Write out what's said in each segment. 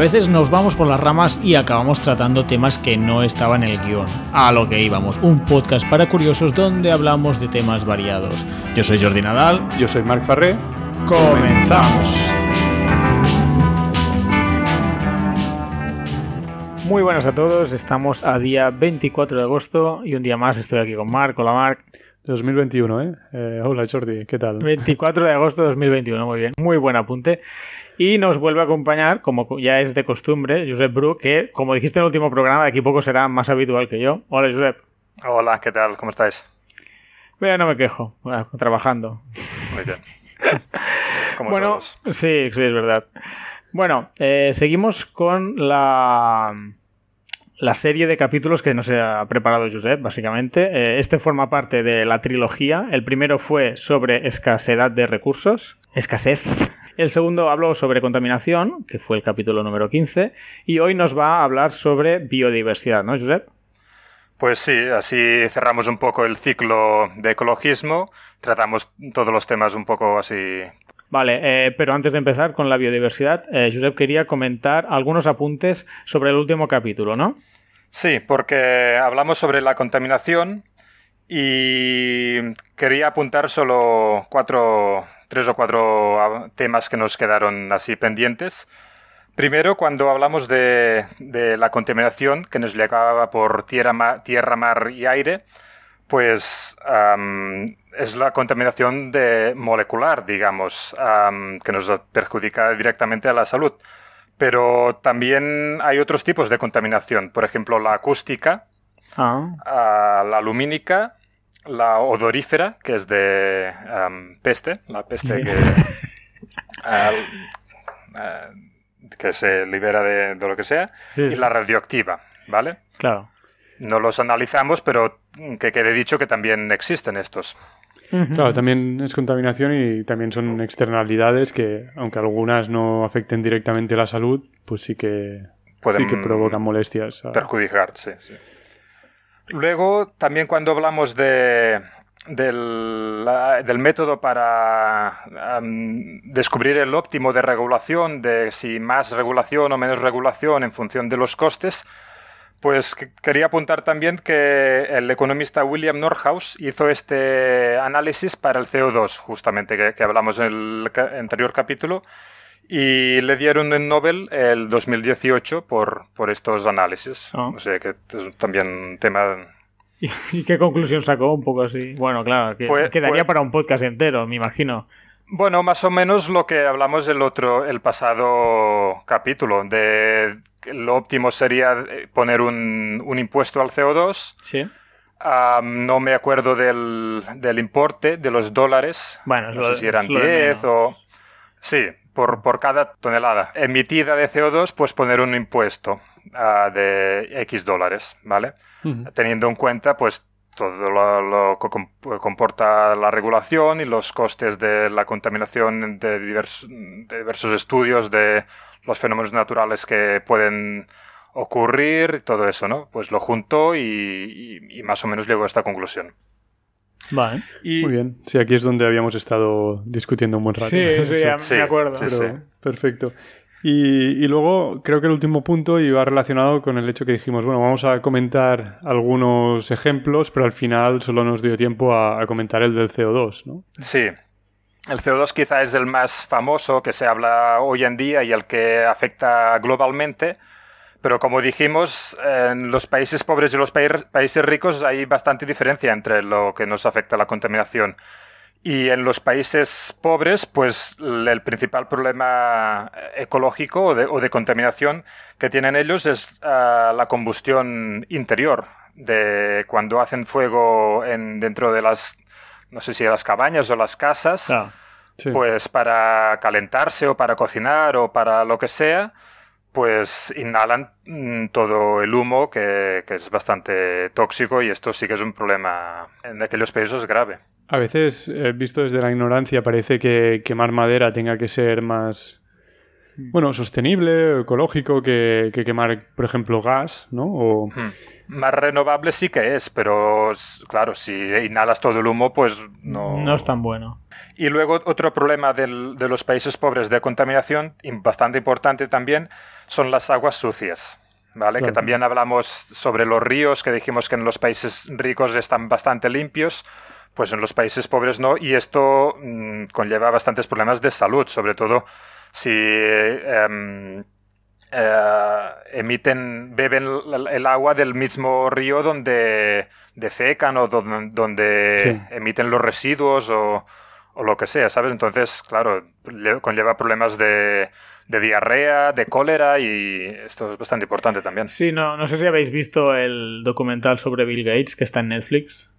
veces nos vamos por las ramas y acabamos tratando temas que no estaban en el guion. A lo que íbamos, un podcast para curiosos donde hablamos de temas variados. Yo soy Jordi Nadal. Yo soy Marc Farré. Comenzamos. Muy buenas a todos, estamos a día 24 de agosto y un día más estoy aquí con Marc. Hola Marc. 2021, ¿eh? ¿eh? Hola Jordi, ¿qué tal? 24 de agosto de 2021, muy bien, muy buen apunte. Y nos vuelve a acompañar, como ya es de costumbre, Josep Bru, que como dijiste en el último programa, de aquí poco será más habitual que yo. Hola Josep. Hola, ¿qué tal? ¿Cómo estáis? Bueno, no me quejo, trabajando. Muy bien. bueno, sí, sí, es verdad. Bueno, eh, seguimos con la la serie de capítulos que nos ha preparado Josep, básicamente. Eh, este forma parte de la trilogía. El primero fue sobre escasez de recursos. Escasez. El segundo habló sobre contaminación, que fue el capítulo número 15. Y hoy nos va a hablar sobre biodiversidad, ¿no, Josep? Pues sí, así cerramos un poco el ciclo de ecologismo. Tratamos todos los temas un poco así Vale, eh, pero antes de empezar con la biodiversidad, eh, Josep quería comentar algunos apuntes sobre el último capítulo, ¿no? Sí, porque hablamos sobre la contaminación y quería apuntar solo cuatro, tres o cuatro ah, temas que nos quedaron así pendientes. Primero, cuando hablamos de, la contaminación que nos llegaba por tierra, tierra mar y aire, pues es la contaminación de molecular, digamos, que nos perjudica directamente a la salud. Pero también hay otros tipos de contaminación, por ejemplo, la acústica, ah. la lumínica, la odorífera, que es de peste, la peste que, se libera de, lo que sea, y la radioactiva, ¿vale? Claro. No los analizamos, pero que quede dicho que también existen estos. Claro, también es contaminación y también son externalidades que, aunque algunas no afecten directamente la salud, pues sí que, Pueden sí que provocan molestias. Perjudicar, sí, sí. Luego, también cuando hablamos de, del, del, método para descubrir el óptimo de regulación, de si más regulación o menos regulación en función de los costes, pues quería apuntar también que el economista William Norhaus hizo este análisis para el CO2, justamente, que, hablamos en el anterior capítulo, y le dieron el Nobel el 2018 por, por estos análisis. Ah. O sea que es también un tema... ¿Y qué conclusión sacó? Un poco así. Bueno, claro, que pues, quedaría pues para un podcast entero, me imagino. Bueno, más o menos lo que hablamos el otro, el pasado capítulo, de lo óptimo sería eh, poner un, impuesto al CO2. Sí. no me acuerdo del, importe de los dólares. Bueno, no sé si eran 10 o... Sí, por, por, cada tonelada emitida de CO2, pues poner un impuesto ah, de X dólares, ¿vale? Teniendo en cuenta, pues, todo lo, que comporta la regulación y los costes de la contaminación de, de diversos estudios de los fenómenos naturales que pueden ocurrir, todo eso, ¿no? Pues lo junto y, más o menos llego a esta conclusión. Vale. Muy bien. Sí, aquí es donde habíamos estado discutiendo un buen rato. Sí, sí, me acuerdo. perfecto. Y, luego creo que el último punto iba relacionado con el hecho que dijimos, bueno, vamos a comentar algunos ejemplos, pero al final solo nos dio tiempo a, comentar el del CO2, ¿no? Sí, el CO2 quizá es el más famoso que se habla hoy en día y el que afecta globalmente, pero como dijimos, en los países pobres y los países ricos hay bastante diferencia entre lo que nos afecta la contaminación. Y en los países pobres, pues el principal problema ecológico o de, contaminación que tienen ellos es ah, la combustión interior, de cuando hacen fuego en, dentro de las no sé si las cabañas o las casas, ah, pues para calentarse o para cocinar o para lo que sea, pues inhalan mm, todo el humo que, es bastante tóxico y esto sí que es un problema en aquellos países grave. A veces, eh, visto desde la ignorancia, parece que quemar madera tenga que ser más bueno, sostenible, ecológico que, quemar, por ejemplo, gas, ¿no? O... Hmm. Más renovable sí que es, pero claro, si inhalas todo el humo, pues no... No es tan bueno. Y luego otro problema de los países pobres de contaminación, bastante importante también, son las aguas sucias. ¿Vale? Que también hablamos sobre los ríos, que dijimos que en los países ricos están bastante limpios, pues en los países pobres no, y esto mm, conlleva bastantes problemas de salud, sobre todo si em, eh, emiten, beben el agua del mismo río donde defecan o donde, emiten los residuos o, lo que sea, ¿sabes? Entonces, claro, conlleva problemas de, diarrea, de cólera y esto es bastante importante también. Sí, no, no sé si habéis visto el documental sobre Bill Gates que está en Netflix.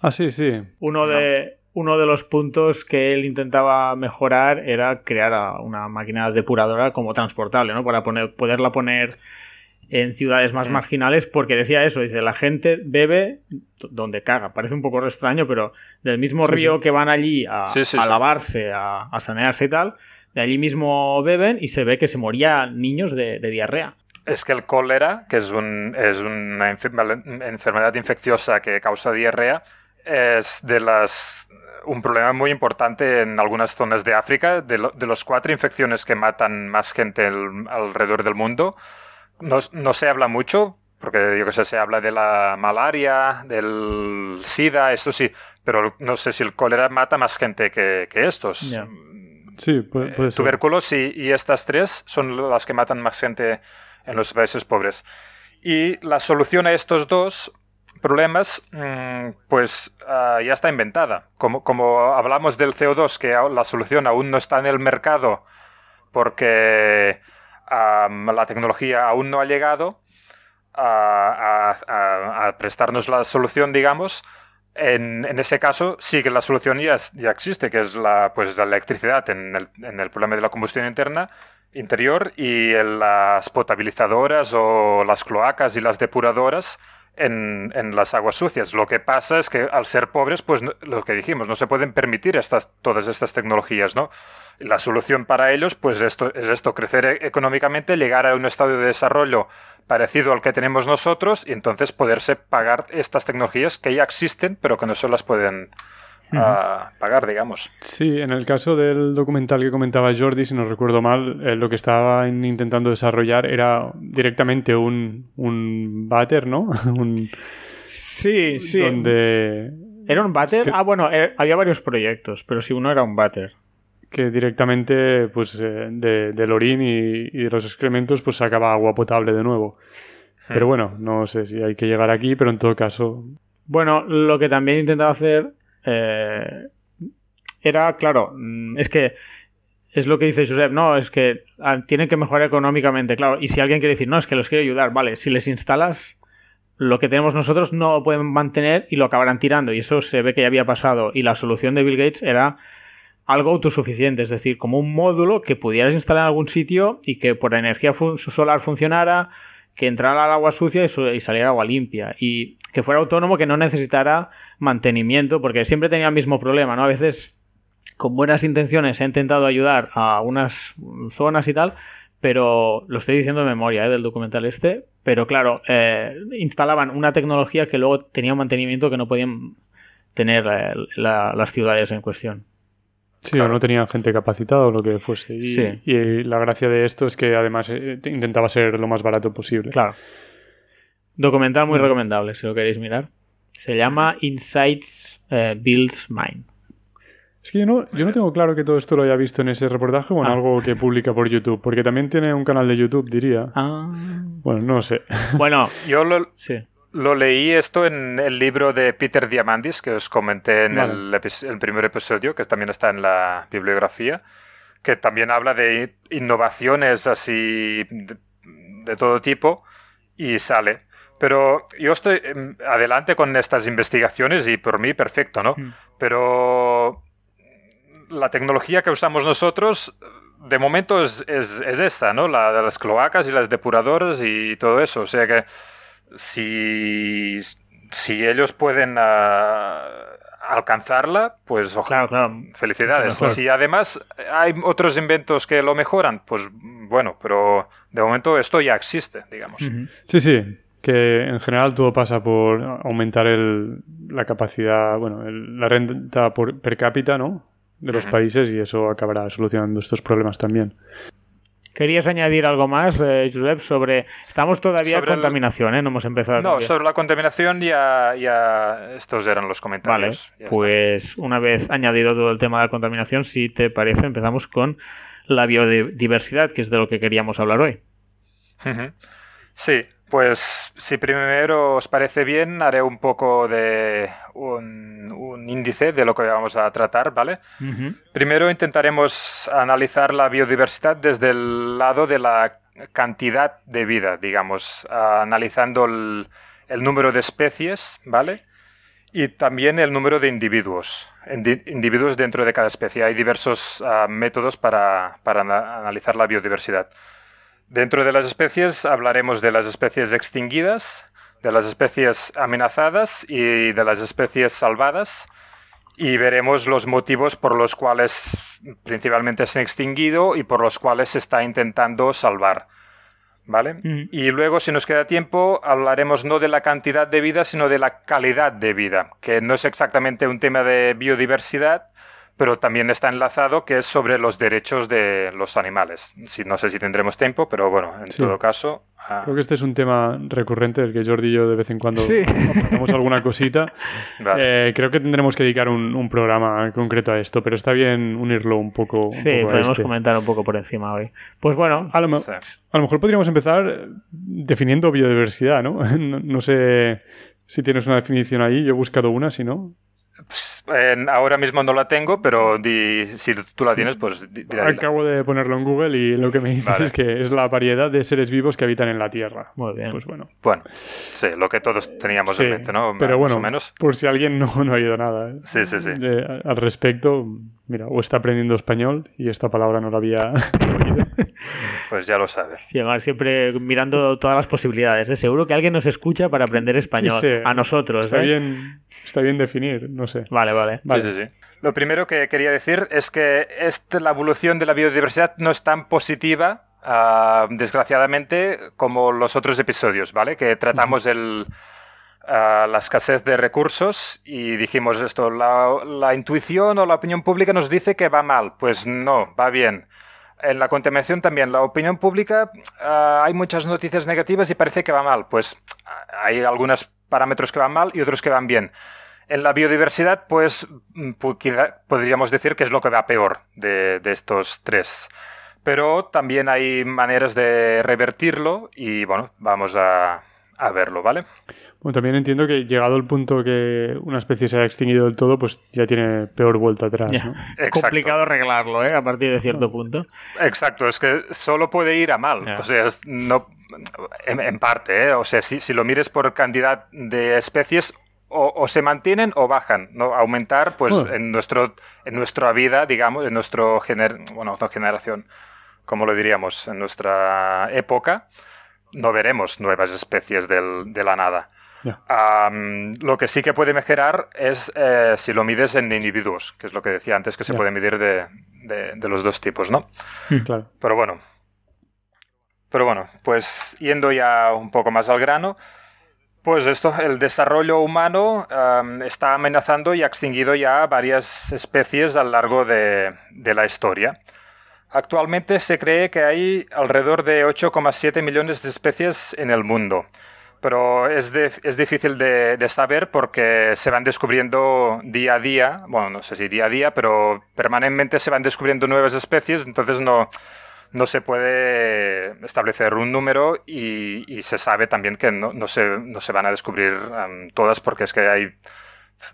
Ah, sí, sí. Uno de uno de los puntos que él intentaba mejorar era crear una máquina depuradora como transportable, ¿no? Para poner, poderla poner en ciudades más mm. marginales, porque decía eso, dice, la gente bebe donde caga. Parece un poco extraño, pero del mismo río que van allí a, lavarse, a, sanearse y tal, de allí mismo beben y se ve que se morían niños de, diarrea. Es que el cólera, que es, un, es una enfermedad infecciosa que causa diarrea, es de las un problema muy importante en algunas zonas de África. De, los cuatro infecciones que matan más gente alrededor del mundo, no, se habla mucho, porque yo que sé, se habla de la malaria, del SIDA, eso sí, pero no sé si el cólera mata más gente que, estos. Sí, puede, ser. Tuberculosis y, estas tres son las que matan más gente en los países pobres. Y la solución a estos dos problemas, mm, pues ah, ya está inventada. Como, como hablamos del CO2, que la solución aún no está en el mercado porque la tecnología aún no ha llegado a, prestarnos la solución, digamos, en, ese caso sí que la solución ya, ya existe, que es la, pues, la electricidad en el, en el problema de la combustión interna interior y las potabilizadoras o las cloacas y las depuradoras en, las aguas sucias. Lo que pasa es que al ser pobres, pues lo que dijimos, no se pueden permitir estas, todas estas tecnologías, ¿no? La solución para ellos, pues esto, es esto, crecer e-, económicamente, llegar a un estado de desarrollo parecido al que tenemos nosotros y entonces poderse pagar estas tecnologías que ya existen, pero que no se las pueden a pagar, digamos. Sí, en el caso del documental que comentaba Jordi, si no recuerdo mal, eh, lo que estaban intentando desarrollar era directamente un, un váter, ¿no? un, sí, sí. Donde... ¿Era un váter? Ah, bueno, eh, había varios proyectos, pero sí, uno era un váter. Que directamente, pues, eh, de, del orín y, y, de los excrementos, pues sacaba agua potable de nuevo. Pero hmm. bueno, no sé si hay que llegar aquí, pero en todo caso... Bueno, lo que también intentaba hacer eh, era, claro, mm, es que es lo que dice Josep, no, es que ah, tienen que mejorar económicamente, claro, y si alguien quiere decir, no, es que los quiero ayudar, vale, si les instalas lo que tenemos nosotros no lo pueden mantener y lo acabarán tirando, y eso se ve que ya había pasado, y la solución de Bill Gates era algo autosuficiente, es decir, como un módulo que pudieras instalar en algún sitio y que por energía solar funcionara, que entrara al agua sucia y, saliera agua limpia. Y que fuera autónomo, que no necesitara mantenimiento, porque siempre tenía el mismo problema, ¿no? A veces, con buenas intenciones, he intentado ayudar a unas zonas y tal, pero lo estoy diciendo de memoria ¿eh? del documental este, pero claro, eh, instalaban una tecnología que luego tenía un mantenimiento que no podían tener eh, las ciudades en cuestión. Sí, o no tenía gente capacitada o lo que fuese. Y, la gracia de esto es que además eh, intentaba ser lo más barato posible. Claro. Documental muy recomendable, si lo queréis mirar. Se llama Insights eh, Builds Mind. Es que yo no, yo no tengo claro que todo esto lo haya visto en ese reportaje o en ah. algo que publica por YouTube, porque también tiene un canal de YouTube, diría. Ah. Bueno, no sé. Bueno, yo lo, sí. Lo leí esto en el libro de Peter Diamandis, que os comenté en el, primer episodio, que también está en la bibliografía, que también habla de innovaciones así de, todo tipo y sale. Pero yo estoy em, adelante con estas investigaciones y por mí perfecto, ¿no? Hmm. Pero la tecnología que usamos nosotros de momento es, es, es esta, ¿no? La de las cloacas y las depuradoras y todo eso. O sea que si, si ellos pueden ah, alcanzarla, pues claro, claro. felicidades. Si además hay otros inventos que lo mejoran, pues bueno, pero de momento esto ya existe, digamos. Sí, sí, que en general todo pasa por aumentar el, la capacidad, bueno, la renta por, per cápita, ¿no? De los países y eso acabará solucionando estos problemas también. ¿Querías añadir algo más, eh, Josep, sobre... Estamos todavía en contaminación, ¿eh? No hemos empezado. No, sobre la contaminación ya, ya estos eran los comentarios. Vale, pues una vez añadido todo el tema de la contaminación, si te parece, empezamos con la biodiversidad, que es de lo que queríamos hablar hoy. Sí, pues si primero os parece bien, haré un poco de un, índice de lo que vamos a tratar, ¿vale? Primero intentaremos analizar la biodiversidad desde el lado de la cantidad de vida, digamos, analizando el, número de especies, ¿vale? Y también el número de individuos, individuos dentro de cada especie. Hay diversos ah, métodos para analizar la biodiversidad. Dentro de las especies hablaremos de las especies extinguidas, de las especies amenazadas y de las especies salvadas y veremos los motivos por los cuales principalmente se han extinguido y por los cuales se está intentando salvar. ¿Vale? Mm. Y luego, si nos queda tiempo, hablaremos no de la cantidad de vida, sino de la calidad de vida, que no es exactamente un tema de biodiversidad, pero también está enlazado que es sobre los derechos de los animales. Si, no sé si tendremos tiempo, pero bueno, en todo caso... Ah. Creo que este es un tema recurrente del que Jordi y yo de vez en cuando sí. alguna cosita. Eh, creo que tendremos que dedicar un, programa concreto a esto, pero está bien unirlo un poco. sí, podemos este. comentar un poco por encima hoy. Pues bueno, a lo, mejor podríamos empezar definiendo biodiversidad, ¿no? ¿no? sé si tienes una definición ahí, yo he buscado una, si no. Pues, ahora mismo no la tengo, pero si tú la tienes, pues Acabo de ponerlo en Google y lo que me dice es que es la variedad de seres vivos que habitan en la Tierra. Muy bien. Pues bueno. Bueno, sí, lo que todos teníamos en mente, ¿no? Pero bueno, por si alguien no, no ha oído nada ¿eh? sí, sí, sí. al respecto, mira, o está aprendiendo español y esta palabra no la había oído. Pues ya lo sabes. Sí, siempre mirando todas las posibilidades. ¿eh? Seguro que alguien nos escucha para aprender español. a nosotros. Está, ¿eh? bien, está bien definir, no sé. Vale, vale. Sí, sí, sí. Lo primero que quería decir es que este, la evolución de la biodiversidad no es tan positiva, ah, desgraciadamente, como los otros episodios, ¿vale? Que tratamos el, ah, la escasez de recursos y dijimos esto, la, la, intuición o la opinión pública nos dice que va mal. Pues no, va bien. En la contaminación también, la opinión pública, ah, hay muchas noticias negativas y parece que va mal. Pues hay algunos parámetros que van mal y otros que van bien. En la biodiversidad, pues mm, podríamos decir que es lo que va peor de, estos tres. Pero también hay maneras de revertirlo y bueno, vamos a, verlo, ¿vale? Bueno, también entiendo que llegado el punto que una especie se haya extinguido del todo, pues ya tiene peor vuelta atrás. ¿no? Es complicado arreglarlo, ¿eh? A partir de cierto punto. Exacto, es que solo puede ir a mal. O sea, no, en, parte, ¿eh? O sea, si, si, lo mires por cantidad de especies, o, se mantienen o bajan, ¿no? Aumentar, pues, en, nuestro, en nuestra vida, digamos, en nuestro gener bueno, no generación, como lo diríamos, en nuestra época, no veremos nuevas especies del, de la nada. lo que sí que puede mejorar es eh, si lo mides en individuos, que es lo que decía antes, que se puede medir de, de, los dos tipos, ¿no? Claro. Pero bueno. Pero bueno, pues yendo ya un poco más al grano, pues esto, el desarrollo humano está amenazando y ha extinguido ya varias especies a lo largo de, la historia. Actualmente se cree que hay alrededor de 8,7 millones de especies en el mundo, pero es, es difícil de, de, saber porque se van descubriendo día a día, bueno, no sé si día a día, pero permanentemente se van descubriendo nuevas especies, entonces no, no se puede establecer un número y, se sabe también que no, se, van a descubrir todas porque es que hay...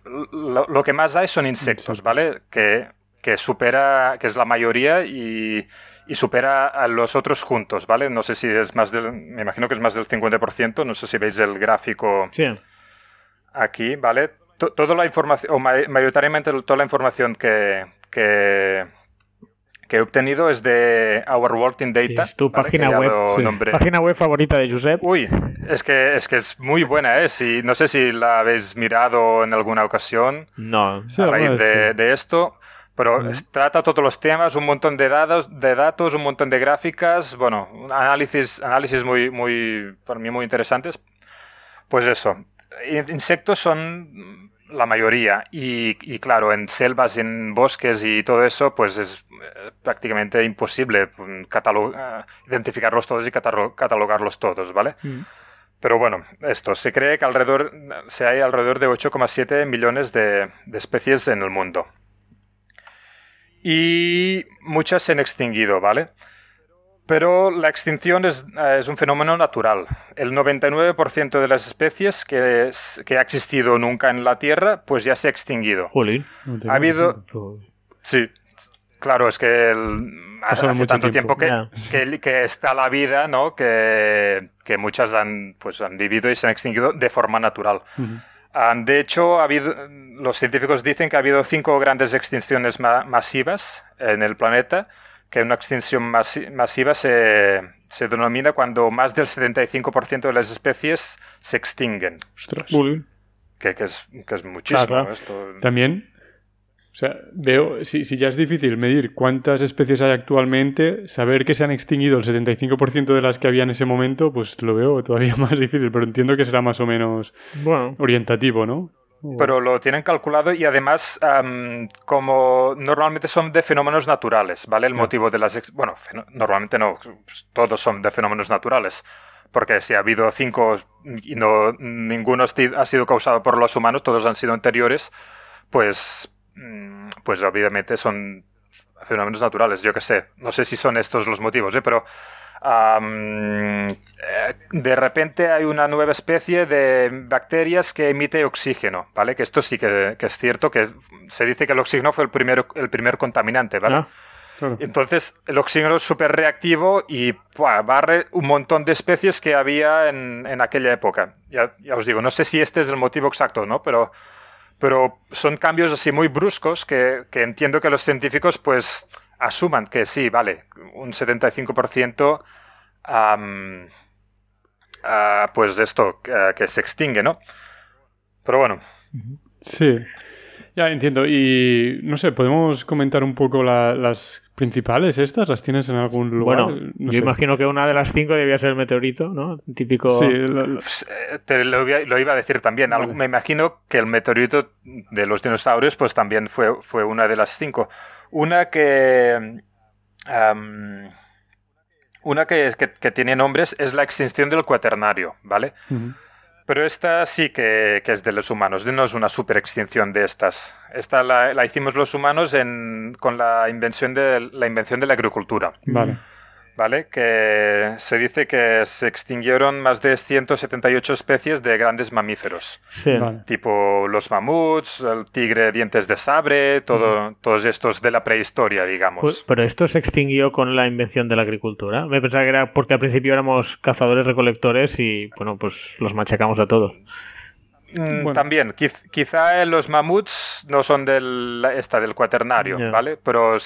Lo, que más hay son insectos, ¿vale? Que, supera, que es la mayoría y, supera a los otros juntos, ¿vale? No sé si es más del, me imagino que es más del 50%, no sé si veis el gráfico aquí, ¿vale? toda la información, o mayoritariamente toda la información que, que he obtenido es de Our World in Data. es tu página web. Página web favorita de Josep. Uy, es que es, que es muy buena, ¿eh? Si, no sé si la habéis mirado en alguna ocasión. No. a raíz de, esto. Pero trata todos los temas, un montón de datos, de datos, un montón de gráficas, bueno, análisis, análisis muy, muy, para mí muy interesantes. Pues eso, insectos son la mayoría y, y, claro, en selvas, en bosques y todo eso, pues es eh, prácticamente imposible mm, eh, identificarlos todos y catalogarlos todos, ¿vale? Mm. Pero bueno, esto, se cree que alrededor, se hay alrededor de 8,7 millones de, de especies en el mundo y muchas se han extinguido, ¿vale? Pero la extinción es, eh, es un fenómeno natural. El 99% de las especies que, que, ha existido nunca en la Tierra, pues ya se ha extinguido. ha habido... Sí, claro, es que hace tanto tiempo, que, que, que, está la vida, ¿no? Que, que, muchas han, pues, han vivido y se han extinguido de forma natural. De hecho, ha habido, los científicos dicen que ha habido cinco grandes extinciones masivas en el planeta, que una extinción masiva se, se, denomina cuando más del 75% de las especies se extinguen. Ostras. Que, que, es, que es muchísimo. Esto. También o sea, veo, si, si, ya es difícil medir cuántas especies hay actualmente, saber que se han extinguido el 75% de las que había en ese momento, pues lo veo todavía más difícil, pero entiendo que será más o menos orientativo, ¿no? Pero lo tienen calculado y además, como normalmente son de fenómenos naturales, ¿vale? El motivo de las... Bueno, normalmente no, pues, todos son de fenómenos naturales porque si ha habido cinco y no ninguno ha sido causado por los humanos, todos han sido anteriores, pues Mm, pues obviamente son fenómenos naturales, yo que sé. No sé si son estos los motivos, ¿eh? pero eh, de repente hay una nueva especie de bacterias que emite oxígeno, ¿vale? Que esto sí que, es cierto, que se dice que el oxígeno fue el, primero, el primer contaminante, ¿vale? Ah, Entonces, el oxígeno es súper reactivo y barre un montón de especies que había en, en aquella época. Ya, ya, os digo, no sé si este es el motivo exacto, ¿no? Pero pero son cambios así muy bruscos que, entiendo que los científicos pues asuman que sí, vale, un 75% pues esto, que, se extingue, ¿no? Pero bueno. Sí, ya entiendo. Y no sé, ¿podemos comentar un poco las principales estas? ¿Las tienes en algún lugar? Bueno, yo imagino que una de las cinco debía ser el meteorito, ¿no? Típico. Sí, lo, eh, te lo, iba a decir también. Me imagino que el meteorito de los dinosaurios, pues también fue, fue una de las cinco. Una que. una que, que, tiene nombres es la extinción del cuaternario, ¿vale? Pero esta sí que, que, es de los humanos, no es una super extinción de estas. Esta la, la hicimos los humanos en, con la invención, de, la invención de la agricultura. Vale. ¿Vale? Que se dice que se extinguieron más de 178 especies de grandes mamíferos. Tipo los mamuts, el tigre dientes de sabre, todo, todos estos de la prehistoria, digamos. Pues, pero esto se extinguió con la invención de la agricultura. Me pensaba que era porque al principio éramos cazadores recolectores y, bueno, pues los machacamos a todos. Mm, también, quizá los mamuts no son del, esta, del cuaternario, ¿vale? Pero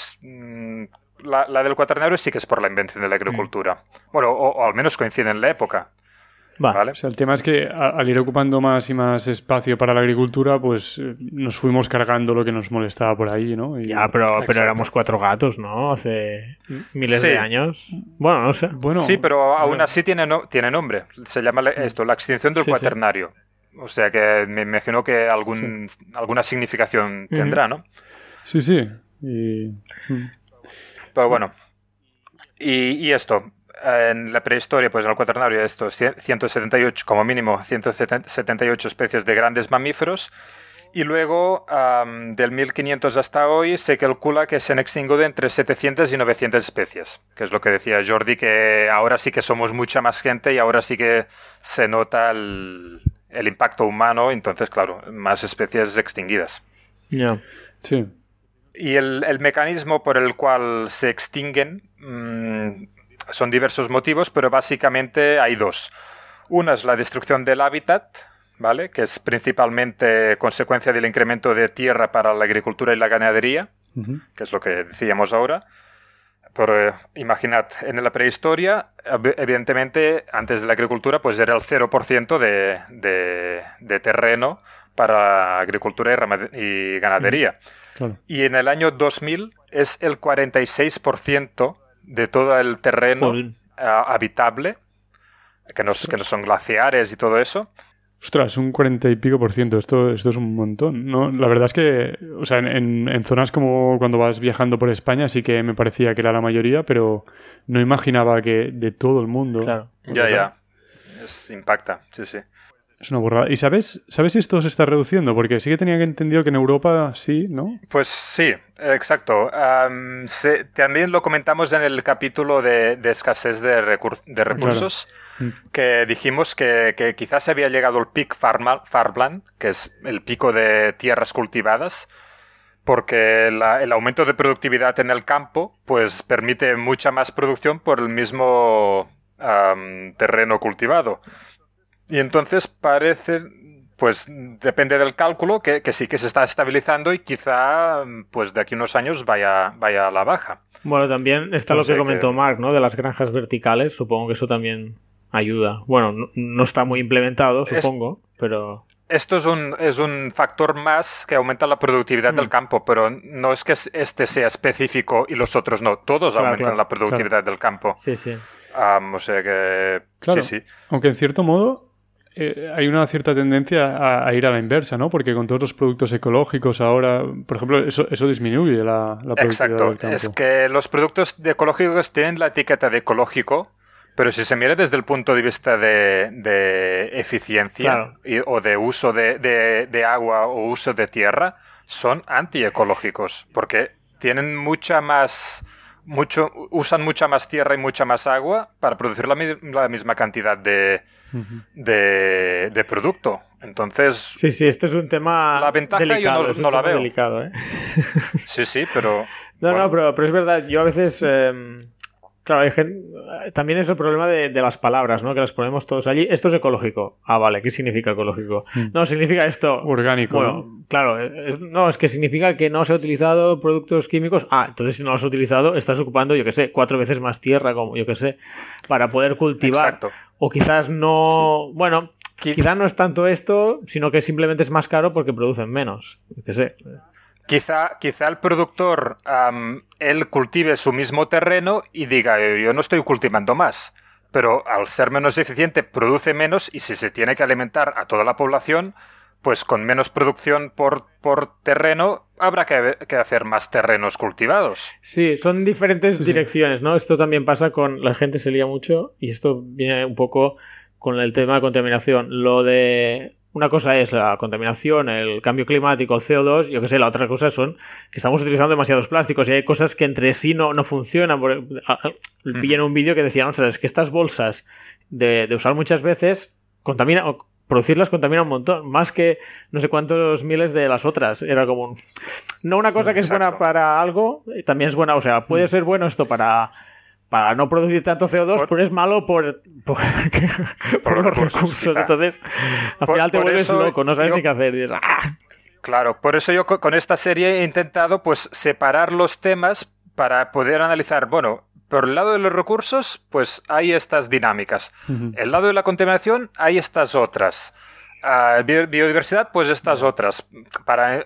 mm, la, del cuaternario sí que es por la invención de la agricultura. Bueno, o, al menos coincide en la época. ¿Vale? O sea, el tema es que al ir ocupando más y más espacio para la agricultura, pues eh, nos fuimos cargando lo que nos molestaba por ahí, ¿no? Ya, pero, pero éramos cuatro gatos, ¿no? Hace miles de años. Bueno, no sé. Bueno, sí, pero aún así tiene, tiene nombre. Se llama esto, la extinción del cuaternario. O sea que me imagino que algún, alguna significación tendrá, ¿no? Sí, sí. Y... Pero bueno. Y, esto, en la prehistoria, pues en el cuaternario, esto, 178, como mínimo, 178 especies de grandes mamíferos. Y luego, del 1500 hasta hoy, se calcula que se han extinguido entre 700 y 900 especies, que es lo que decía Jordi, que ahora sí que somos mucha más gente y ahora sí que se nota el, impacto humano, entonces, claro, más especies extinguidas. Ya, sí. Y el, mecanismo por el cual se extinguen mm, son diversos motivos, pero básicamente hay dos. Una es la destrucción del hábitat, ¿vale? que es principalmente consecuencia del incremento de tierra para la agricultura y la ganadería, que es lo que decíamos ahora. Por, eh, imaginad, en la prehistoria, evidentemente, antes de la agricultura, pues era el 0% de, de, terreno para agricultura y, ganadería. Y en el año 2000 es el 46% de todo el terreno habitable, que no, que no son glaciares y todo eso. Ostras, un 40 y pico por ciento. Esto, esto es un montón. ¿no? La verdad es que, o sea, en, en, zonas como cuando vas viajando por España sí que me parecía que era la mayoría, pero no imaginaba que de todo el mundo. Claro. Ya, ya. Es, impacta, sí, sí. Es una burrada. ¿Y sabes, sabes si esto se está reduciendo? Porque sí que tenía que entendido que en Europa sí, ¿no? Pues sí, exacto. también lo comentamos en el capítulo de, escasez de, de recursos, mm. que dijimos que, quizás había llegado el peak farmland, que es el pico de tierras cultivadas, porque el aumento de productividad en el campo pues permite mucha más producción por el mismo terreno cultivado. Y entonces parece, pues depende del cálculo, que, sí que se está estabilizando y quizá pues de aquí unos años vaya, vaya a la baja. Bueno, también está lo que comentó Mark, ¿no? De las granjas verticales, supongo que eso también ayuda. Bueno, no, está muy implementado, supongo, pero... Esto es un, es un factor más que aumenta la productividad del mm. campo, pero no es que este sea específico y los otros no. Todos aumentan la productividad del campo. Sí, sí. o sea que... Sí, sí. Aunque en cierto modo eh, hay una cierta tendencia a, ir a la inversa, ¿no? Porque con todos los productos ecológicos ahora, por ejemplo, eso, eso disminuye la, la Exacto. Es que los productos ecológicos tienen la etiqueta de ecológico, pero si se mira desde el punto de vista de, eficiencia o de uso de, agua o uso de tierra, son antiecológicos, porque tienen mucha más... Mucho, usan mucha más tierra y mucha más agua para producir la misma cantidad de, de, producto. Entonces. Sí, sí, este es un tema. La ventaja delicado, yo no, la veo. Delicado, ¿eh? sí, sí, pero. No, no, pero, pero, es verdad. Yo a veces. Em, claro, hay gente, también es el problema de, las palabras, ¿no? Que las ponemos todos allí. Esto es ecológico. Ah, vale, ¿qué significa ecológico? Mm. No, significa esto. Orgánico. Bueno, claro, no, es que significa que no se ha utilizado productos químicos. Ah, entonces si no los has utilizado, estás ocupando, yo qué sé, cuatro veces más tierra, como yo qué sé, para poder cultivar. Exacto. O quizás no. Bueno, quizás no es tanto esto, sino que simplemente es más caro porque producen menos. Yo qué sé. Quizá, quizá el productor, él cultive su mismo terreno y diga, yo no estoy cultivando más, pero al ser menos eficiente produce menos y si se tiene que alimentar a toda la población, pues con menos producción por, por terreno habrá que, hacer más terrenos cultivados. Sí, son diferentes direcciones, ¿no? Esto también pasa con la gente se lía mucho y esto viene un poco con el tema de contaminación. Lo de una cosa es la contaminación, el cambio climático, el CO2, yo que sé, la otra cosa son que estamos utilizando demasiados plásticos y hay cosas que entre sí no, no funcionan. Vi en un vídeo que decían, ostras, es que estas bolsas de, usar muchas veces contaminan, producirlas contamina un montón, más que no sé cuántos miles de las otras. Era como no una cosa que es buena para algo, también es buena, o sea, puede mm. ser bueno esto para para no producir tanto CO2, pero es malo por, por, los recursos. Entonces, al final te vuelves loco, no sabes ni qué hacer. Ah". Claro, por eso yo con esta serie he intentado pues separar los temas para poder analizar, bueno, por el lado de los recursos, pues hay estas dinámicas. El lado de la contaminación, hay estas otras biodiversidad, pues estas otras. Para,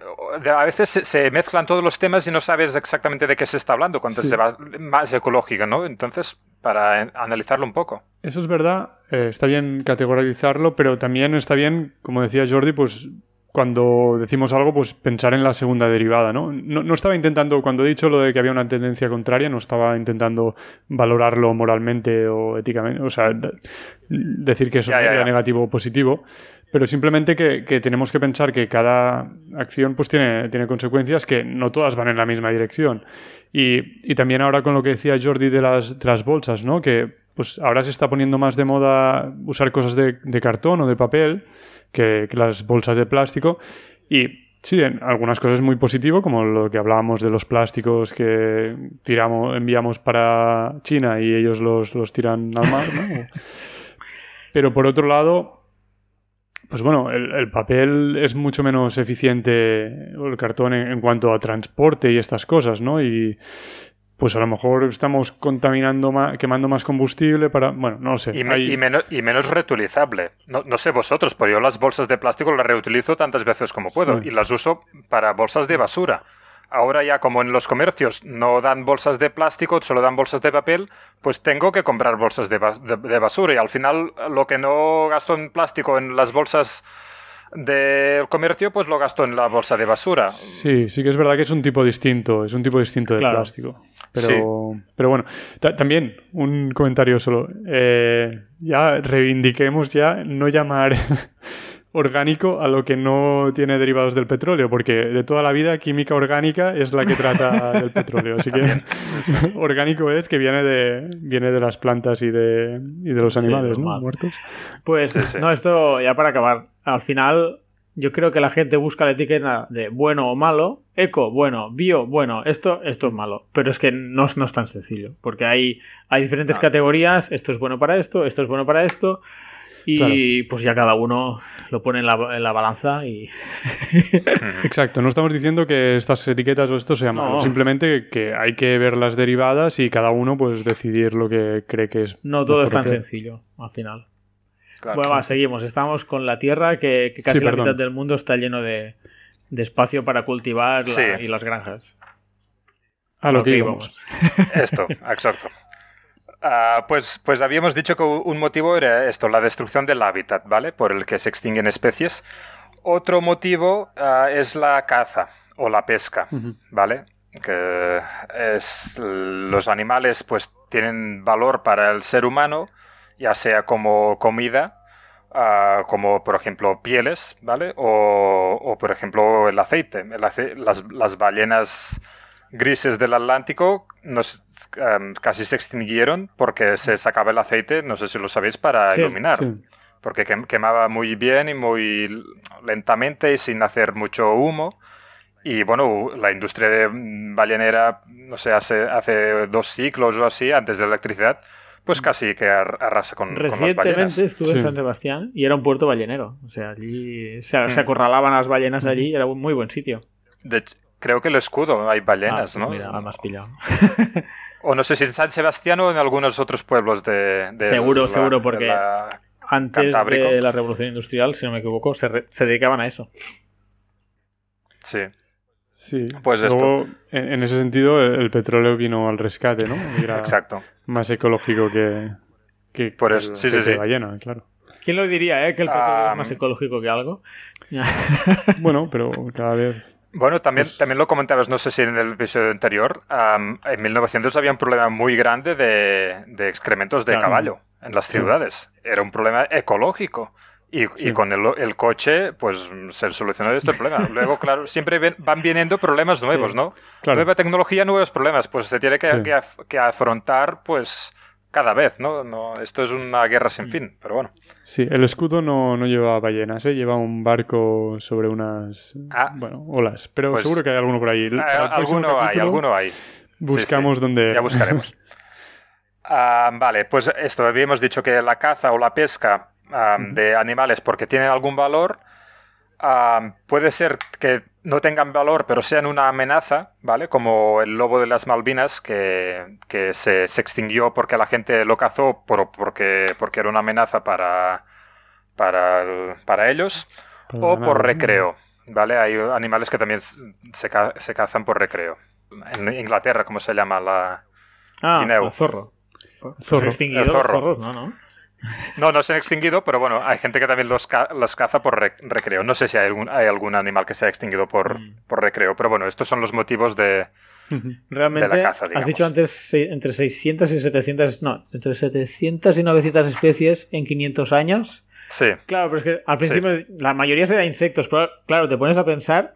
a veces se, mezclan todos los temas y no sabes exactamente de qué se está hablando cuando se va más ecológica, ¿no? Entonces, para analizarlo un poco. Eso es verdad, eh, está bien categorizarlo, pero también está bien, como decía Jordi, pues cuando decimos algo, pues pensar en la segunda derivada, ¿no? ¿no? estaba intentando, cuando he dicho lo de que había una tendencia contraria, no estaba intentando valorarlo moralmente o éticamente, o sea, decir que eso era negativo o positivo, pero simplemente que, tenemos que pensar que cada acción pues tiene, tiene consecuencias que no todas van en la misma dirección. Y, también ahora con lo que decía Jordi de las, las bolsas, ¿no? Que pues ahora se está poniendo más de moda usar cosas de, cartón o de papel que, las bolsas de plástico. Y sí, en algunas cosas muy positivo, como lo que hablábamos de los plásticos que tiramos, enviamos para China y ellos los, los tiran al mar, ¿no? Pero por otro lado, pues bueno, el, papel es mucho menos eficiente, el cartón en, cuanto a transporte y estas cosas, ¿no? Y pues a lo mejor estamos contaminando más, quemando más combustible para, bueno, no sé. Y, menos, y menos, reutilizable. No, sé vosotros, pero yo las bolsas de plástico las reutilizo tantas veces como puedo y las uso para bolsas de basura. Ahora ya como en los comercios no dan bolsas de plástico, solo dan bolsas de papel, pues tengo que comprar bolsas de, basura y al final lo que no gasto en plástico en las bolsas del comercio, pues lo gasto en la bolsa de basura. Sí, sí que es verdad que es un tipo distinto, es un tipo distinto de plástico. Pero, pero bueno, también un comentario solo. Eh, ya reivindiquemos ya no llamar orgánico a lo que no tiene derivados del petróleo, porque de toda la vida química orgánica es la que trata del petróleo. Así que orgánico es que viene de, viene de las plantas y de, y de los animales muertos. Pues no, esto ya para acabar. Al final yo creo que la gente busca la etiqueta de bueno o malo, eco, bueno, bio, bueno, esto, esto es malo. Pero es que no, no es tan sencillo, porque hay, hay diferentes categorías, esto es bueno para esto, esto es bueno para esto. Y pues ya cada uno lo pone en la, balanza y... Exacto, no estamos diciendo que estas etiquetas o esto sea malo, simplemente que hay que ver las derivadas y cada uno pues decidir lo que cree que es. No todo es tan sencillo al final. bueno, seguimos. Estamos con la Tierra que, casi la mitad del mundo está lleno de, espacio para cultivar y las granjas. A lo, que íbamos. Esto, exacto. Ah, pues, pues habíamos dicho que un motivo era esto, la destrucción del hábitat, ¿vale? Por el que se extinguen especies. Otro motivo ah, es la caza o la pesca, ¿vale? Que es, los animales pues tienen valor para el ser humano, ya sea como comida, ah, como por ejemplo pieles, ¿vale? O, por ejemplo el aceite. las, las ballenas grises del Atlántico nos, em, casi se extinguieron porque se sacaba el aceite, no sé si lo sabéis, para iluminar. Porque quemaba muy bien y muy lentamente y sin hacer mucho humo. Y bueno, la industria de ballenera, no sé, hace, hace dos ciclos o así, antes de la electricidad, pues mm. casi que arrasa con, Recientemente estuve en San Sebastián y era un puerto ballenero. O sea, allí se, se mm. acorralaban las ballenas allí, era un muy buen sitio. De, Creo que el escudo hay ballenas, ah, pues ¿no? Mira, más pillado. o no sé si en San Sebastián o en algunos otros pueblos de. seguro, seguro, porque antes de la revolución industrial, si no me equivoco, se, dedicaban a eso. Sí. Sí. Pues Luego, En, ese sentido, el, petróleo vino al rescate, ¿no? Exacto. Más ecológico que, que, Por eso, sí, sí, sí. ballena, claro. ¿Quién lo diría, eh? Que el petróleo es más ecológico que algo. bueno, pero cada vez bueno, también, pues también lo comentabas, no sé si en el episodio anterior, en 1900 había un problema muy grande de, excrementos de caballo en las ciudades. Era un problema ecológico. Y, con el, coche, pues se solucionó este problema. Luego, claro, siempre van viniendo problemas nuevos, ¿no? Nueva tecnología, nuevos problemas. Pues se tiene que, que afrontar, pues cada vez, ¿no? ¿no? Esto es una guerra sin fin, pero bueno. Sí, el escudo no, no lleva ballenas, ¿eh? lleva un barco sobre unas ah, bueno, olas, pero pues seguro que hay alguno por ahí. alguno hay, alguno hay. Buscamos donde... Ya buscaremos. Ah, vale, pues esto, habíamos dicho que la caza o la pesca ah, de animales porque tienen algún valor, puede ser que no tengan valor, pero sean una amenaza, ¿vale? Como el lobo de las Malvinas, que, se, extinguió porque la gente lo cazó por, porque, porque era una amenaza para, para, ellos, o por recreo, ¿vale? Hay animales que también se, se cazan por recreo. En Inglaterra, ¿cómo se llama? La ah, El zorro. Zorro. zorros, ¿no? ¿no? No, no se han extinguido, pero bueno, hay gente que también los, caza por recreo. No sé si hay algún, hay algún animal que se ha extinguido por, mm. por recreo, pero bueno, estos son los motivos de, Realmente, la caza, has dicho antes entre 600 y 700, no, entre 700 y 900 especies en 500 años. Sí. Claro, pero es que al principio la mayoría será insectos, pero claro, te pones a pensar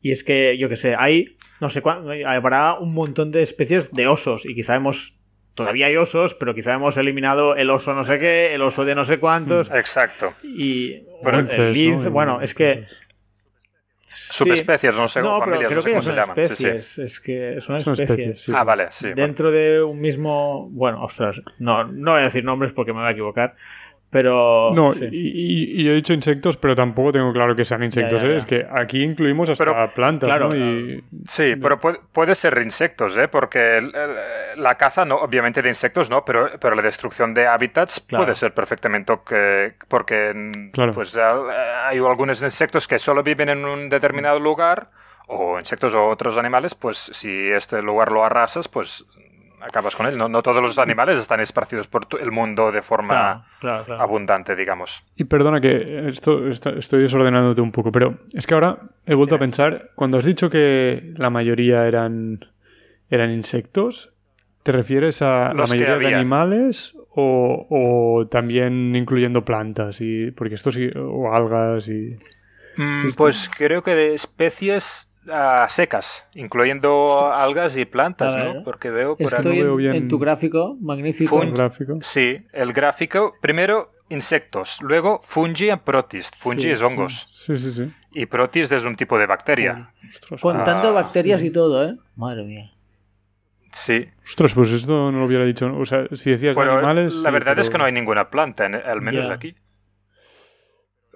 y es que, yo que sé, hay, no sé cuánto, habrá un montón de especies de osos y quizá hemos todavía hay osos, pero quizá hemos eliminado el oso no sé qué, el oso de no sé cuántos. Mm, exacto. Y el bueno, es que... Subespecies, no sé, no, familias, creo no sé que cómo son se llaman. Especies, es que son, especies. ah, vale, sí. Dentro de un mismo... Bueno, ostras, no, no voy a decir nombres porque me voy a equivocar, pero. No, y, he dicho insectos, pero tampoco tengo claro que sean insectos. ¿eh? Es que aquí incluimos hasta plantas. Claro, ¿no? Sí, pero puede, ser insectos, ¿eh? porque la caza, no, obviamente de insectos no, pero, pero la destrucción de hábitats puede ser perfectamente que, porque pues, hay algunos insectos que solo viven en un determinado lugar o insectos o otros animales, pues si este lugar lo arrasas, pues acabas con él. No, no todos los animales están esparcidos por el mundo de forma abundante, digamos. Y perdona que esto, estoy desordenándote un poco, pero es que ahora he vuelto a pensar, cuando has dicho que la mayoría eran, eran insectos, ¿te refieres a la mayoría de animales o, también incluyendo plantas? Y, porque esto sí, o algas y... Mm, pues creo que de especies secas, incluyendo algas y plantas, ¿no? Porque veo por Estoy en, tu gráfico, magnífico. gráfico. Sí, el gráfico, primero insectos, luego fungi y protist. Fungi es hongos. Sí. sí, sí, Y protist es un tipo de bacteria. Contando ah. bacterias y todo, ¿eh? Madre mía. Sí. Ostras, pues esto no lo hubiera dicho. O sea, si decías animales. La verdad es que no hay ninguna planta, al menos aquí.